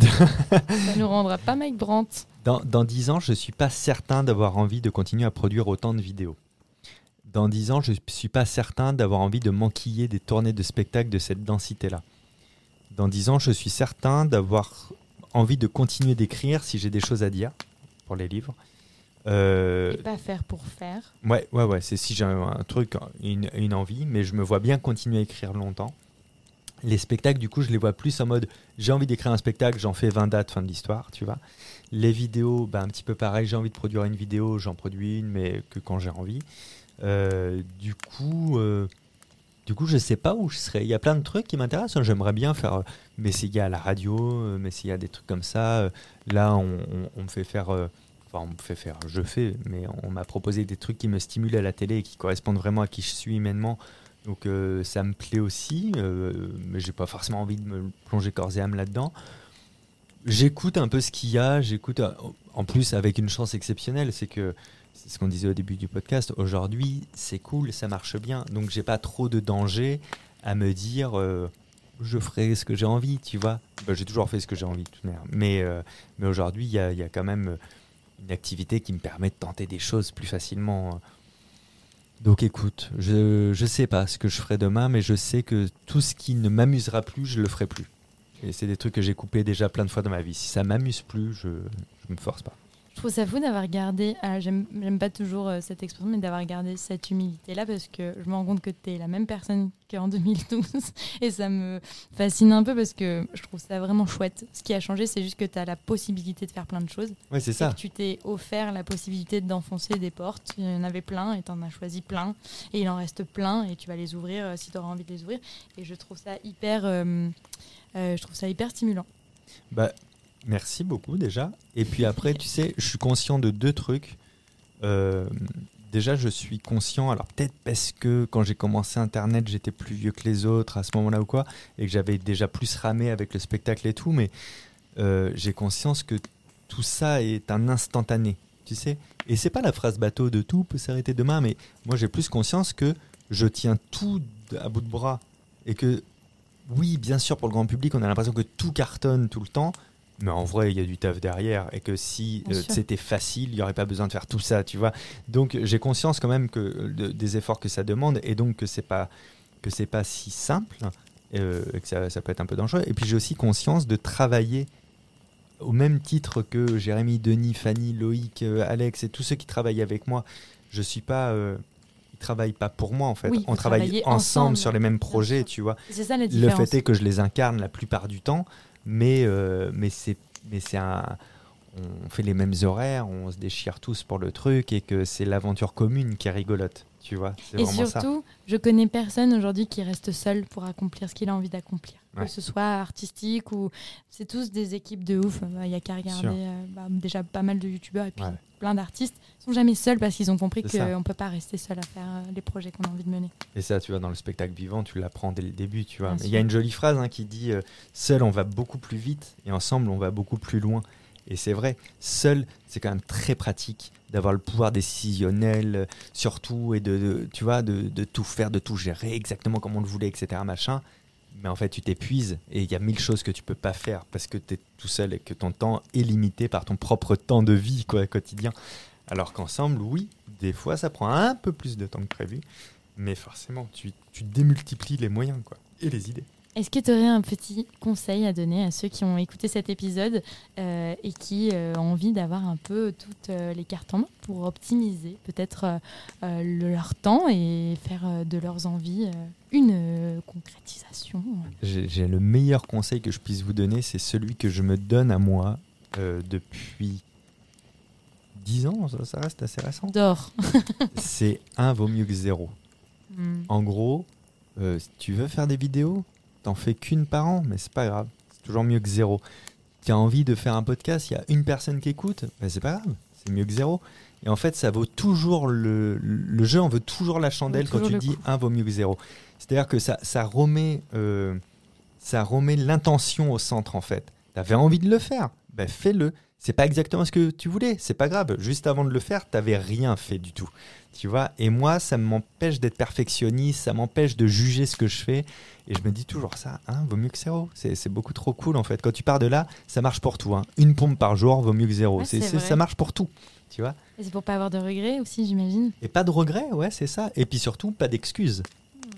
Ça nous rendra pas Mike Brandt. Dans, dans 10 ans, je ne suis pas certain d'avoir envie de continuer à produire autant de vidéos. Dans 10 ans, je ne suis pas certain d'avoir envie de m'enquiller des tournées de spectacles de cette densité-là. Dans 10 ans, je suis certain d'avoir envie de continuer d'écrire si j'ai des choses à dire pour les livres. Euh, Et pas faire pour faire. Ouais, ouais, ouais, c'est si j'ai un, un truc, une, une envie, mais je me vois bien continuer à écrire longtemps. Les spectacles, du coup, je les vois plus en mode j'ai envie d'écrire un spectacle, j'en fais 20 dates, fin de l'histoire, tu vois. Les vidéos, bah, un petit peu pareil, j'ai envie de produire une vidéo, j'en produis une, mais que quand j'ai envie. Euh, du coup, euh, du coup, je sais pas où je serais. Il y a plein de trucs qui m'intéressent. hein. J'aimerais bien faire euh, m'essayer à la radio, euh, m'essayer à des trucs comme ça. Euh, Là, on, on- on me fait faire. Enfin, on me fait faire, je fais, mais on m'a proposé des trucs qui me stimulent à la télé et qui correspondent vraiment à qui je suis humainement. Donc euh, ça me plaît aussi, euh, mais j'ai pas forcément envie de me plonger corps et âme là-dedans. J'écoute un peu ce qu'il y a, j'écoute euh, en plus avec une chance exceptionnelle, c'est que c'est ce qu'on disait au début du podcast, aujourd'hui c'est cool, ça marche bien, donc j'ai pas trop de danger à me dire euh, je ferai ce que j'ai envie, tu vois. Bah, j'ai toujours fait ce que j'ai envie, de toute mais, aujourd'hui il y a quand même une activité qui me permet de tenter des choses plus facilement. Donc écoute, je je sais pas ce que je ferai demain, mais je sais que tout ce qui ne m'amusera plus, je le ferai plus. Et c'est des trucs que j'ai coupés déjà plein de fois dans ma vie. Si ça m'amuse plus, je je me force pas. Je trouve ça fou d'avoir gardé, ah, j'aime pas toujours euh, cette expression, mais d'avoir gardé cette humilité-là parce que je me rends compte que tu es la même personne qu'en 2012 et ça me fascine un peu parce que je trouve ça vraiment chouette. Ce qui a changé, c'est juste que tu as la possibilité de faire plein de choses. Ouais, c'est ça. que tu t'es offert la possibilité d'enfoncer des portes. Il y en avait plein et tu en as choisi plein. Et il en reste plein et tu vas les ouvrir euh, si tu auras envie de les ouvrir. Et je trouve ça hyper, euh, euh, je trouve ça hyper stimulant. Bah, merci beaucoup déjà. Et puis après, tu sais, je suis conscient de deux trucs. Euh, déjà, je suis conscient, alors peut-être parce que quand j'ai commencé Internet, j'étais plus vieux que les autres à ce moment-là ou quoi, et que j'avais déjà plus ramé avec le spectacle et tout, mais euh, j'ai conscience que tout ça est un instantané, tu sais. Et c'est pas la phrase bateau de tout peut s'arrêter demain, mais moi j'ai plus conscience que je tiens tout à bout de bras et que oui, bien sûr, pour le grand public, on a l'impression que tout cartonne tout le temps, mais en vrai, il y a du taf derrière et que si euh, c'était facile, il n'y aurait pas besoin de faire tout ça, tu vois. Donc j'ai conscience quand même que euh, de- des efforts que ça demande et donc que c'est pas que c'est pas si simple euh, et que ça, ça peut être un peu dangereux. Et puis j'ai aussi conscience de travailler au même titre que Jérémy, Denis, Fanny, Loïc, euh, Alex et tous ceux qui travaillent avec moi. Je suis pas travaillent pas pour moi en fait. Oui, on travaille ensemble, ensemble, sur les mêmes projets, tu vois. Ça Le fait est que je les incarne la plupart du temps, mais, euh, mais c'est un. On fait les mêmes horaires, on se déchire tous pour le truc et que c'est l'aventure commune qui est rigolote, tu vois. C'est Et vraiment ça. surtout, je connais personne aujourd'hui qui reste seul pour accomplir ce qu'il a envie d'accomplir. Ouais. Que ce soit artistique ou. C'est tous des équipes de ouf. Il n'y a qu'à regarder euh, bah, déjà pas mal de youtubeurs et puis Ouais. plein d'artistes. Ils sont jamais seuls parce qu'ils ont compris qu'on ne peut pas rester seul à faire euh, les projets qu'on a envie de mener. Et ça, tu vois, dans le spectacle vivant, tu l'apprends dès le début, tu vois. Il y a une jolie phrase hein, qui dit euh, Seul, on va beaucoup plus vite et ensemble, on va beaucoup plus loin. Et c'est vrai, seul, c'est quand même très pratique d'avoir le pouvoir décisionnel, euh, surtout, et de, de- tu vois, de, de tout faire, de tout gérer exactement comme on le voulait, etc. Machin. Mais en fait, tu t'épuises et il y a mille choses que tu peux pas faire parce que tu es tout seul et que ton temps est limité par ton propre temps de vie quoi, quotidien. Alors qu'ensemble, oui, des fois, ça prend un peu plus de temps que prévu, mais forcément, tu, tu démultiplies les moyens quoi, et les idées. Est-ce que tu aurais un petit conseil à donner à ceux qui ont écouté cet épisode euh, et qui euh, ont envie d'avoir un peu toutes euh, les cartes en main pour optimiser peut-être le- leur temps et faire de leurs envies une concrétisation? J'ai le meilleur conseil que je puisse vous donner, c'est celui que je me donne à moi depuis 10 ans, ça, ça reste assez récent. d'or C'est un vaut mieux que zéro. Hmm. En gros, euh, si tu veux faire des vidéos, t'en fais qu'une par an, mais c'est pas grave. C'est toujours mieux que zéro. Tu as envie de faire un podcast, il y a une personne qui écoute, ben c'est pas grave, c'est mieux que zéro. Et en fait, ça vaut toujours le, le jeu en veut toujours la chandelle quand tu dis coup. un vaut mieux que zéro. C'est-à-dire que ça, ça remet, euh, ça remet l'intention au centre en fait. T'avais envie de le faire, ben fais-le. C'est pas exactement ce que tu voulais, c'est pas grave. Juste avant de le faire, t'avais rien fait du tout. Tu vois Et moi, ça m'empêche d'être perfectionniste, ça m'empêche de juger ce que je fais. Et je me dis toujours ça, hein, vaut mieux que zéro. C'est beaucoup trop cool en fait. Quand tu pars de là, ça marche pour tout. hein. Une pompe par jour vaut mieux que zéro. Ouais, ça marche pour tout. Tu vois Et c'est pour pas avoir de regrets aussi, j'imagine. Et pas de regrets, ouais, c'est ça. Et puis surtout, pas d'excuses.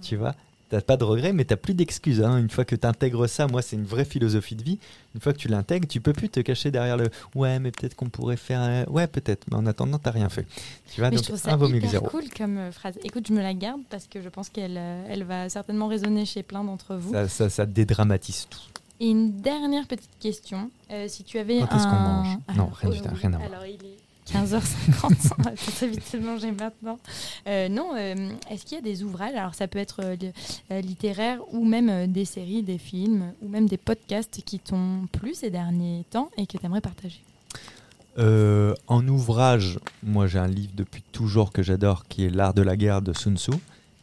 Tu vois T'as pas de regrets, mais t'as plus d'excuses. hein. Une fois que tu intègres ça, moi, c'est une vraie philosophie de vie. Une fois que tu l'intègres, tu peux plus te cacher derrière le ouais, mais peut-être qu'on pourrait faire. un- Ouais, peut-être. Mais en attendant, t'as rien fait. Tu vois Mais je Donc, trouve ça un vaut mieux que hyper cool comme euh, phrase. Écoute, je me la garde parce que je pense qu'elle euh, elle va certainement résonner chez plein d'entre vous. Ça, ça, ça dédramatise tout. Et une dernière petite question. Euh, si tu avais Quand est-ce un... qu'on mange Non, rien du oh, oui. rien à voir. Alors, il est 15h50. on va très vite se manger maintenant. Euh, non, euh, est-ce qu'il y a des ouvrages? Alors, ça peut être euh, li- littéraire ou même des séries, des films ou même des podcasts qui t'ont plu ces derniers temps et que tu aimerais partager. En ouvrage, moi j'ai un livre depuis toujours que j'adore qui est L'art de la guerre de Sun Tzu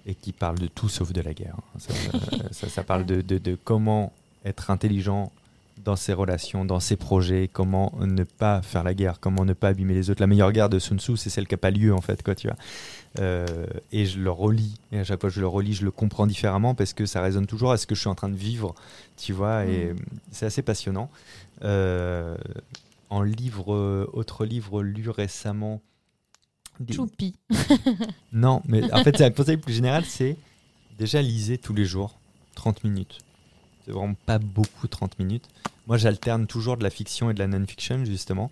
et qui parle de tout sauf de la guerre. Ça, ça- ça parle de, de- de comment être intelligent dans ses relations, dans ses projets, comment ne pas faire la guerre, comment ne pas abîmer les autres. La meilleure guerre de Sun Tzu, c'est celle qui n'a pas lieu en fait, quoi, tu vois. Euh, et je le relis, et à chaque fois que je le relis, je le comprends différemment parce que ça résonne toujours à ce que je suis en train de vivre, tu vois, et c'est assez passionnant. Euh, en livre, autre livre lu récemment. des- Choupi. Non, mais en fait, c'est un conseil plus général, c'est déjà lisez tous les jours 30 minutes. C'est vraiment pas beaucoup 30 minutes. Moi, j'alterne toujours de la fiction et de la non-fiction, justement.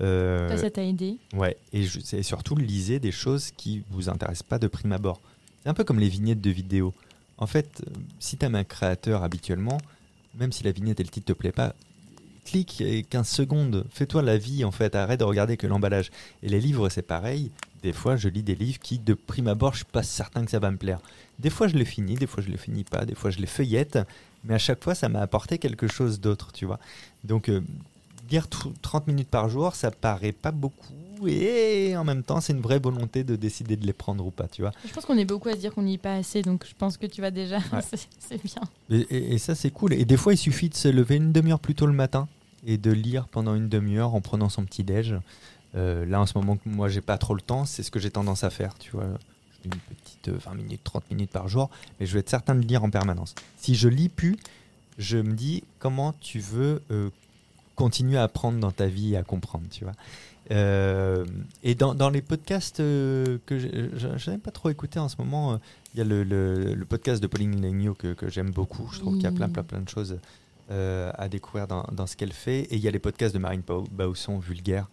Euh, ça t'a aidé Ouais, et, je, et surtout lisez des choses qui vous intéressent pas de prime abord. C'est un peu comme les vignettes de vidéos. En fait, euh, si tu aimes un créateur habituellement, même si la vignette et le titre te plaît pas, clique et 15 secondes, fais-toi la vie en fait, arrête de regarder que l'emballage. Et les livres, c'est pareil. Des fois, je lis des livres qui, de prime abord, je suis pas certain que ça va me plaire. Des fois, je les finis, des fois, je les finis pas, des fois, je les feuillette, mais à chaque fois, ça m'a apporté quelque chose d'autre, tu vois. Donc, euh, lire tr- 30 minutes par jour, ça paraît pas beaucoup, et en même temps, c'est une vraie volonté de décider de les prendre ou pas, tu vois. Je pense qu'on est beaucoup à se dire qu'on n'y est pas assez, donc je pense que tu vas déjà. Ouais. c'est- c'est bien. Et, et- et ça, c'est cool. Et des fois, il suffit de se lever une demi-heure plus tôt le matin et de lire pendant une demi-heure en prenant son petit déj. Euh, là, en ce moment, moi, j'ai pas trop le temps. C'est ce que j'ai tendance à faire, tu vois. Une petite euh, 20 minutes, 30 minutes par jour, mais je vais être certain de lire en permanence. Si je lis plus, je me dis comment tu veux euh, continuer à apprendre dans ta vie et à comprendre, tu vois. Euh, et dans, dans les podcasts euh, que je je n'ai pas trop écouté en ce moment, euh, il y a le, le- le podcast de Pauline Legnaud que, que j'aime beaucoup. Je trouve qu'il y a plein, plein, plein de choses euh, à découvrir dans, dans ce qu'elle fait. Et il y a les podcasts de Marine Bausson, Vulgaire,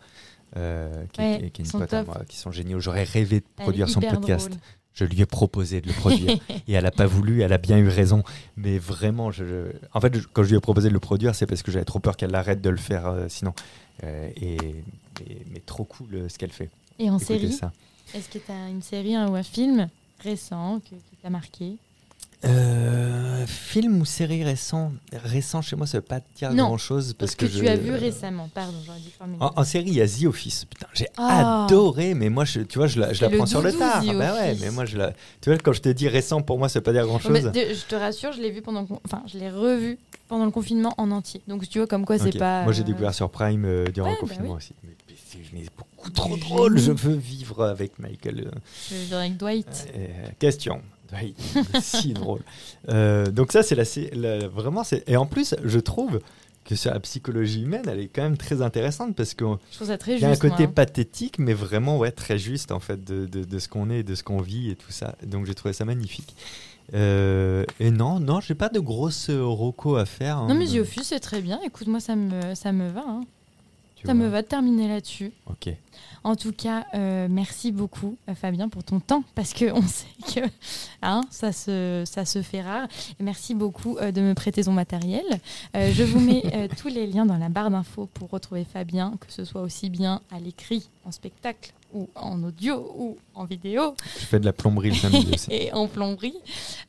euh, qui, Ouais, qui- qui est une sont pote à top. moi, qui sont géniaux. J'aurais rêvé de produire son podcast. drôle. Je lui ai proposé de le produire et elle n'a pas voulu, elle a bien eu raison. Mais vraiment, je, je- en fait, je- quand je lui ai proposé de le produire, c'est parce que j'avais trop peur qu'elle arrête de le faire euh, sinon. Euh, et, mais, mais trop cool euh, ce qu'elle fait. Et en Écoutez série, est-ce que tu as une série hein, ou un film récent que- qui t'a marqué? Euh, film ou série récent Récent chez moi, ça veut pas dire Non, grand chose parce, Parce que, je- tu as vu récemment, pardon, j'aurais dû formuler. En, en série, il y a The Office. Putain, j'ai Ah. adoré, mais moi, je, tu vois, je la, je la prends sur le tard. The Bah ouais, mais moi, je la. Tu vois, quand je te dis récent, pour moi, ça veut pas dire grand Oh, mais chose. de- je te rassure, je l'ai vu pendant, enfin, je l'ai revu pendant le confinement en entier. Donc tu vois comme quoi c'est pas. Moi, j'ai euh, découvert sur Prime euh, durant Ouais, le bah confinement oui. aussi. Mais, mais beaucoup trop drôle. Je veux vivre avec Michael. euh, Je veux dire avec Dwight. Euh, question. Oui, si drôle. Euh, donc ça, c'est la, la- vraiment. Et en plus, je trouve que sur la psychologie humaine, elle est quand même très intéressante parce qu'il y a un côté moi. pathétique, mais vraiment ouais très juste en fait de, de- de ce qu'on est, de ce qu'on vit et tout ça. Donc j'ai trouvé ça magnifique. Euh, et non, non, j'ai pas de grosses euh, rocos à faire. hein. Non mais Office c'est très bien. Écoute moi ça me ça me va. hein. Ça me va de terminer là-dessus. Ok. En tout cas, euh, merci beaucoup euh, Fabien pour ton temps parce que on sait que hein, ça se ça se fait rare. Et merci beaucoup euh, de me prêter ton matériel. Euh, je vous mets tous les liens dans la barre d'infos pour retrouver Fabien, que ce soit aussi bien à l'écrit, en spectacle ou en audio ou en vidéo Je fais de la plomberie le samedi aussi. et en plomberie.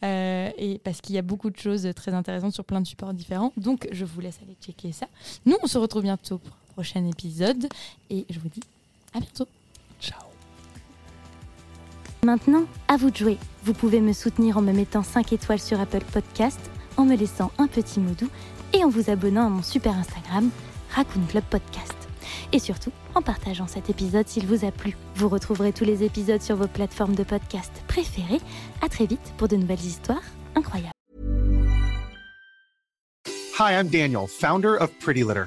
Euh, et parce qu'il y a beaucoup de choses très intéressantes sur plein de supports différents. Donc, je vous laisse aller checker ça. Nous, on se retrouve bientôt pour prochain épisode. Et je vous dis à bientôt. Ciao. Maintenant, à vous de jouer. Vous pouvez me soutenir en me mettant 5 étoiles sur Apple Podcast, en me laissant un petit mot doux et en vous abonnant à mon super Instagram, Raccoon Club Podcast. Et surtout, en partageant cet épisode s'il vous a plu. Vous retrouverez tous les épisodes sur vos plateformes de podcast préférées. À très vite pour de nouvelles histoires incroyables. Hi, I'm Daniel, founder of Pretty Litter.